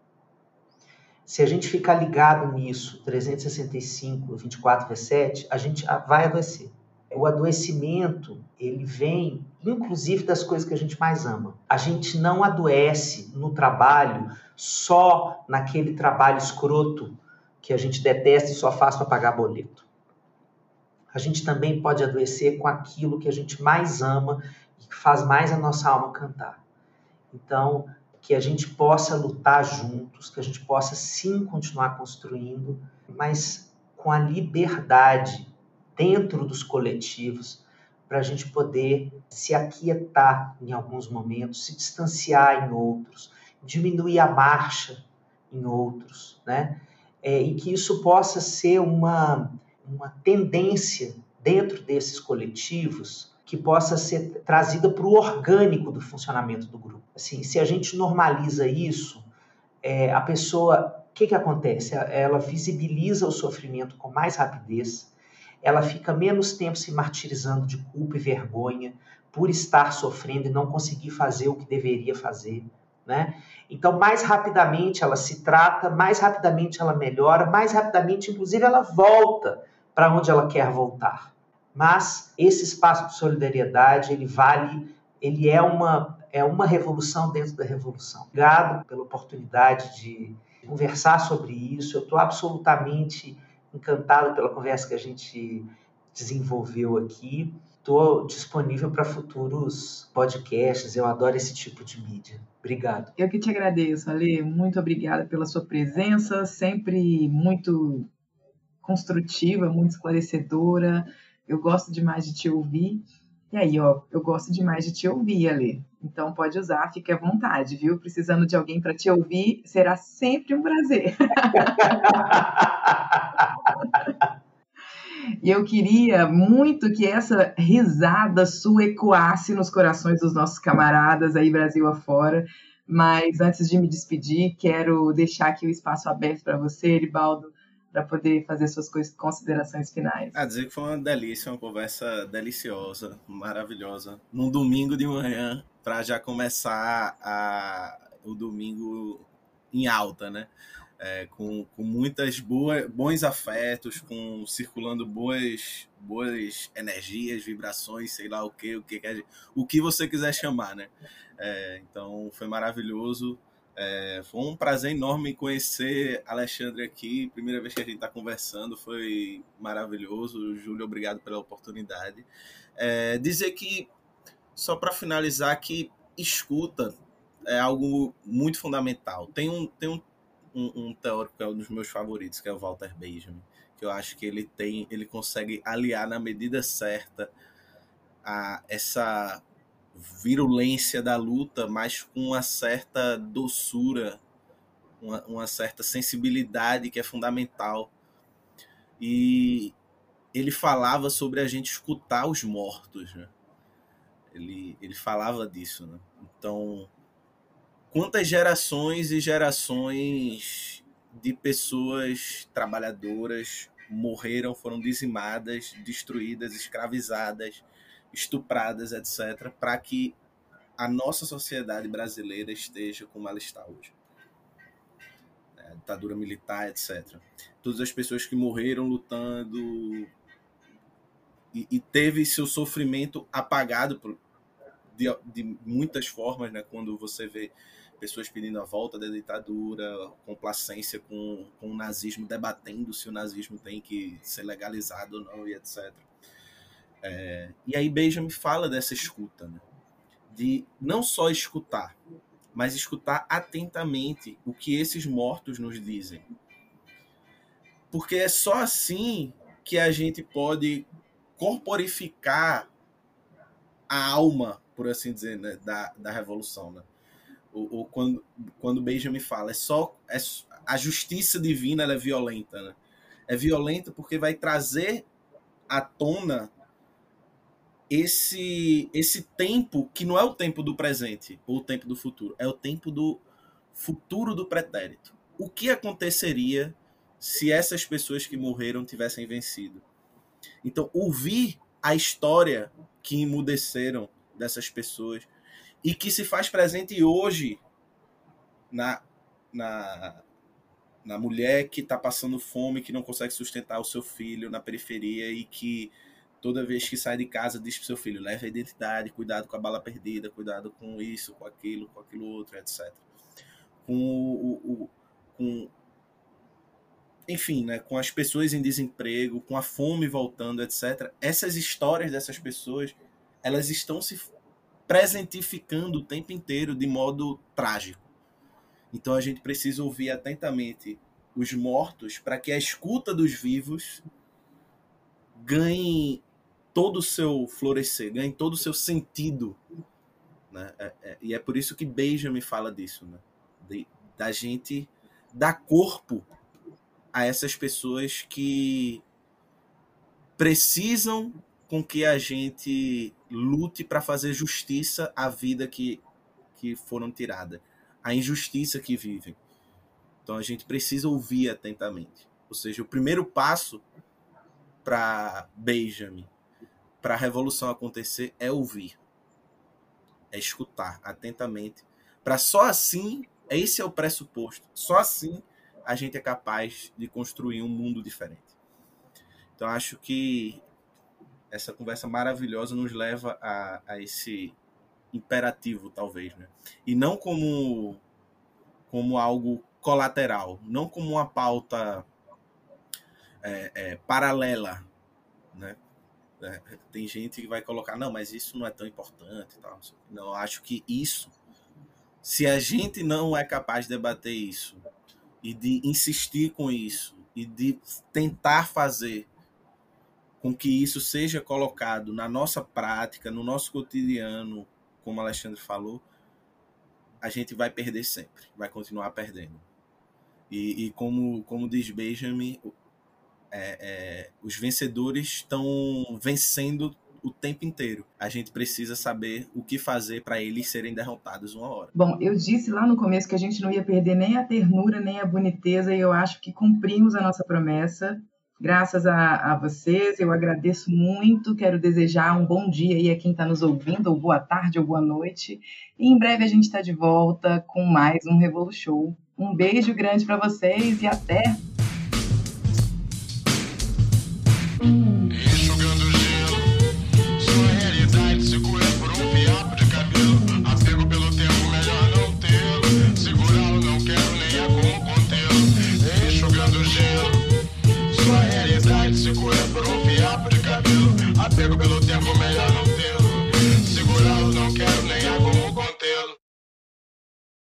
Se a gente ficar ligado nisso, 365, 24, 27, a gente vai adoecer. O adoecimento, ele vem, inclusive, das coisas que a gente mais ama. A gente não adoece no trabalho só naquele trabalho escroto que a gente detesta e só faz para pagar boleto. A gente também pode adoecer com aquilo que a gente mais ama que faz mais a nossa alma cantar. Então, que a gente possa lutar juntos, que a gente possa sim continuar construindo, mas com a liberdade dentro dos coletivos, para a gente poder se aquietar em alguns momentos, se distanciar em outros, diminuir a marcha em outros, né? É, e que isso possa ser uma, uma tendência dentro desses coletivos que possa ser trazida para o orgânico do funcionamento do grupo. Assim, se a gente normaliza isso, é, a pessoa, o que, que acontece? Ela visibiliza o sofrimento com mais rapidez, ela fica menos tempo se martirizando de culpa e vergonha por estar sofrendo e não conseguir fazer o que deveria fazer. Né? Então, mais rapidamente ela se trata, mais rapidamente ela melhora, mais rapidamente, inclusive, ela volta para onde ela quer voltar mas esse espaço de solidariedade ele vale, ele é uma é uma revolução dentro da revolução. Obrigado pela oportunidade de conversar sobre isso. Eu estou absolutamente encantado pela conversa que a gente desenvolveu aqui. Estou disponível para futuros podcasts. Eu adoro esse tipo de mídia. Obrigado. Eu que te agradeço, Ale. Muito obrigada pela sua presença, sempre muito construtiva, muito esclarecedora. Eu gosto demais de te ouvir. E aí, ó, eu gosto demais de te ouvir, Ale. Então pode usar, fique à vontade, viu? Precisando de alguém para te ouvir, será sempre um prazer. E eu queria muito que essa risada sua ecoasse nos corações dos nossos camaradas aí Brasil afora. Mas antes de me despedir, quero deixar aqui o espaço aberto para você, Eribaldo, para poder fazer suas considerações finais. A dizer que foi uma delícia, uma conversa deliciosa, maravilhosa, num domingo de manhã, para já começar a, o domingo em alta, né? É, com, com muitas boas, bons afetos, com circulando boas, boas energias, vibrações, sei lá o que, o que, o que você quiser chamar, né? É, então foi maravilhoso. É, foi um prazer enorme conhecer Alexandre aqui. Primeira vez que a gente está conversando, foi maravilhoso. Júlio, obrigado pela oportunidade. É, dizer que, só para finalizar, que escuta é algo muito fundamental. Tem um, tem um, um, um, teórico que é um dos meus favoritos, que é o Walter Benjamin, que eu acho que ele tem, ele consegue aliar na medida certa a essa virulência da luta, mas com uma certa doçura, uma, uma certa sensibilidade que é fundamental. E ele falava sobre a gente escutar os mortos, né? Ele, ele falava disso, né? Então, quantas gerações e gerações de pessoas trabalhadoras morreram, foram dizimadas, destruídas, escravizadas, estupradas, etc., para que a nossa sociedade brasileira esteja como ela está hoje. É, ditadura militar, etc. Todas as pessoas que morreram lutando e, e teve seu sofrimento apagado por, de, de, muitas formas, né? Quando você vê pessoas pedindo a volta da ditadura, complacência com, com o nazismo, debatendo se o nazismo tem que ser legalizado ou não, e etc. É, e aí Benjamin fala dessa escuta, né? de não só escutar, mas escutar atentamente o que esses mortos nos dizem. Porque é só assim que a gente pode corporificar a alma, por assim dizer, né, da, da revolução. Né? O, o, quando, quando Benjamin fala, é só é, a justiça divina é violenta. Né? É violenta porque vai trazer à tona esse esse tempo que não é o tempo do presente ou o tempo do futuro, é o tempo do futuro do pretérito. O que aconteceria se essas pessoas que morreram tivessem vencido? Então, ouvir a história que emudeceram dessas pessoas e que se faz presente hoje na, na, na mulher que está passando fome, que não consegue sustentar o seu filho na periferia e que toda vez que sai de casa diz para seu filho, leve a identidade, cuidado com a bala perdida, cuidado com isso, com aquilo, com aquilo outro, etc. Com o, o com enfim, né, com as pessoas em desemprego, com a fome voltando, etc. Essas histórias dessas pessoas, elas estão se presentificando o tempo inteiro de modo trágico. Então a gente precisa ouvir atentamente os mortos para que a escuta dos vivos ganhe todo o seu florescer, ganhe todo o seu sentido. Né? É, é, e é por isso que Benjamin fala disso, né? De, da gente dar corpo a essas pessoas que precisam com que a gente lute para fazer justiça à vida que, que foram tirada, a injustiça que vivem. Então a gente precisa ouvir atentamente. Ou seja, o primeiro passo para Benjamin para a revolução acontecer é ouvir, é escutar atentamente, para só assim, esse é o pressuposto, só assim a gente é capaz de construir um mundo diferente. Então acho que essa conversa maravilhosa nos leva a, a esse imperativo, talvez, né? E não como como algo colateral, não como uma pauta é, é, paralela? Né? Tem gente que vai colocar, não, mas isso não é tão importante. Tal. Não, acho que isso, se a gente não é capaz de debater isso e de insistir com isso e de tentar fazer com que isso seja colocado na nossa prática, no nosso cotidiano, como Alexandre falou, a gente vai perder sempre, vai continuar perdendo. E, e como, como diz Benjamin, é, é, os vencedores estão vencendo o tempo inteiro. A gente precisa saber o que fazer para eles serem derrotados uma hora. Bom, eu disse lá no começo que a gente não ia perder nem a ternura, nem a boniteza, e eu acho que cumprimos a nossa promessa. Graças a, a, vocês, eu agradeço muito. Quero desejar um bom dia aí a quem está nos ouvindo, ou boa tarde, ou boa noite. E em breve a gente está de volta com mais um Revolu Show. Um beijo grande para vocês e até! Gentlemen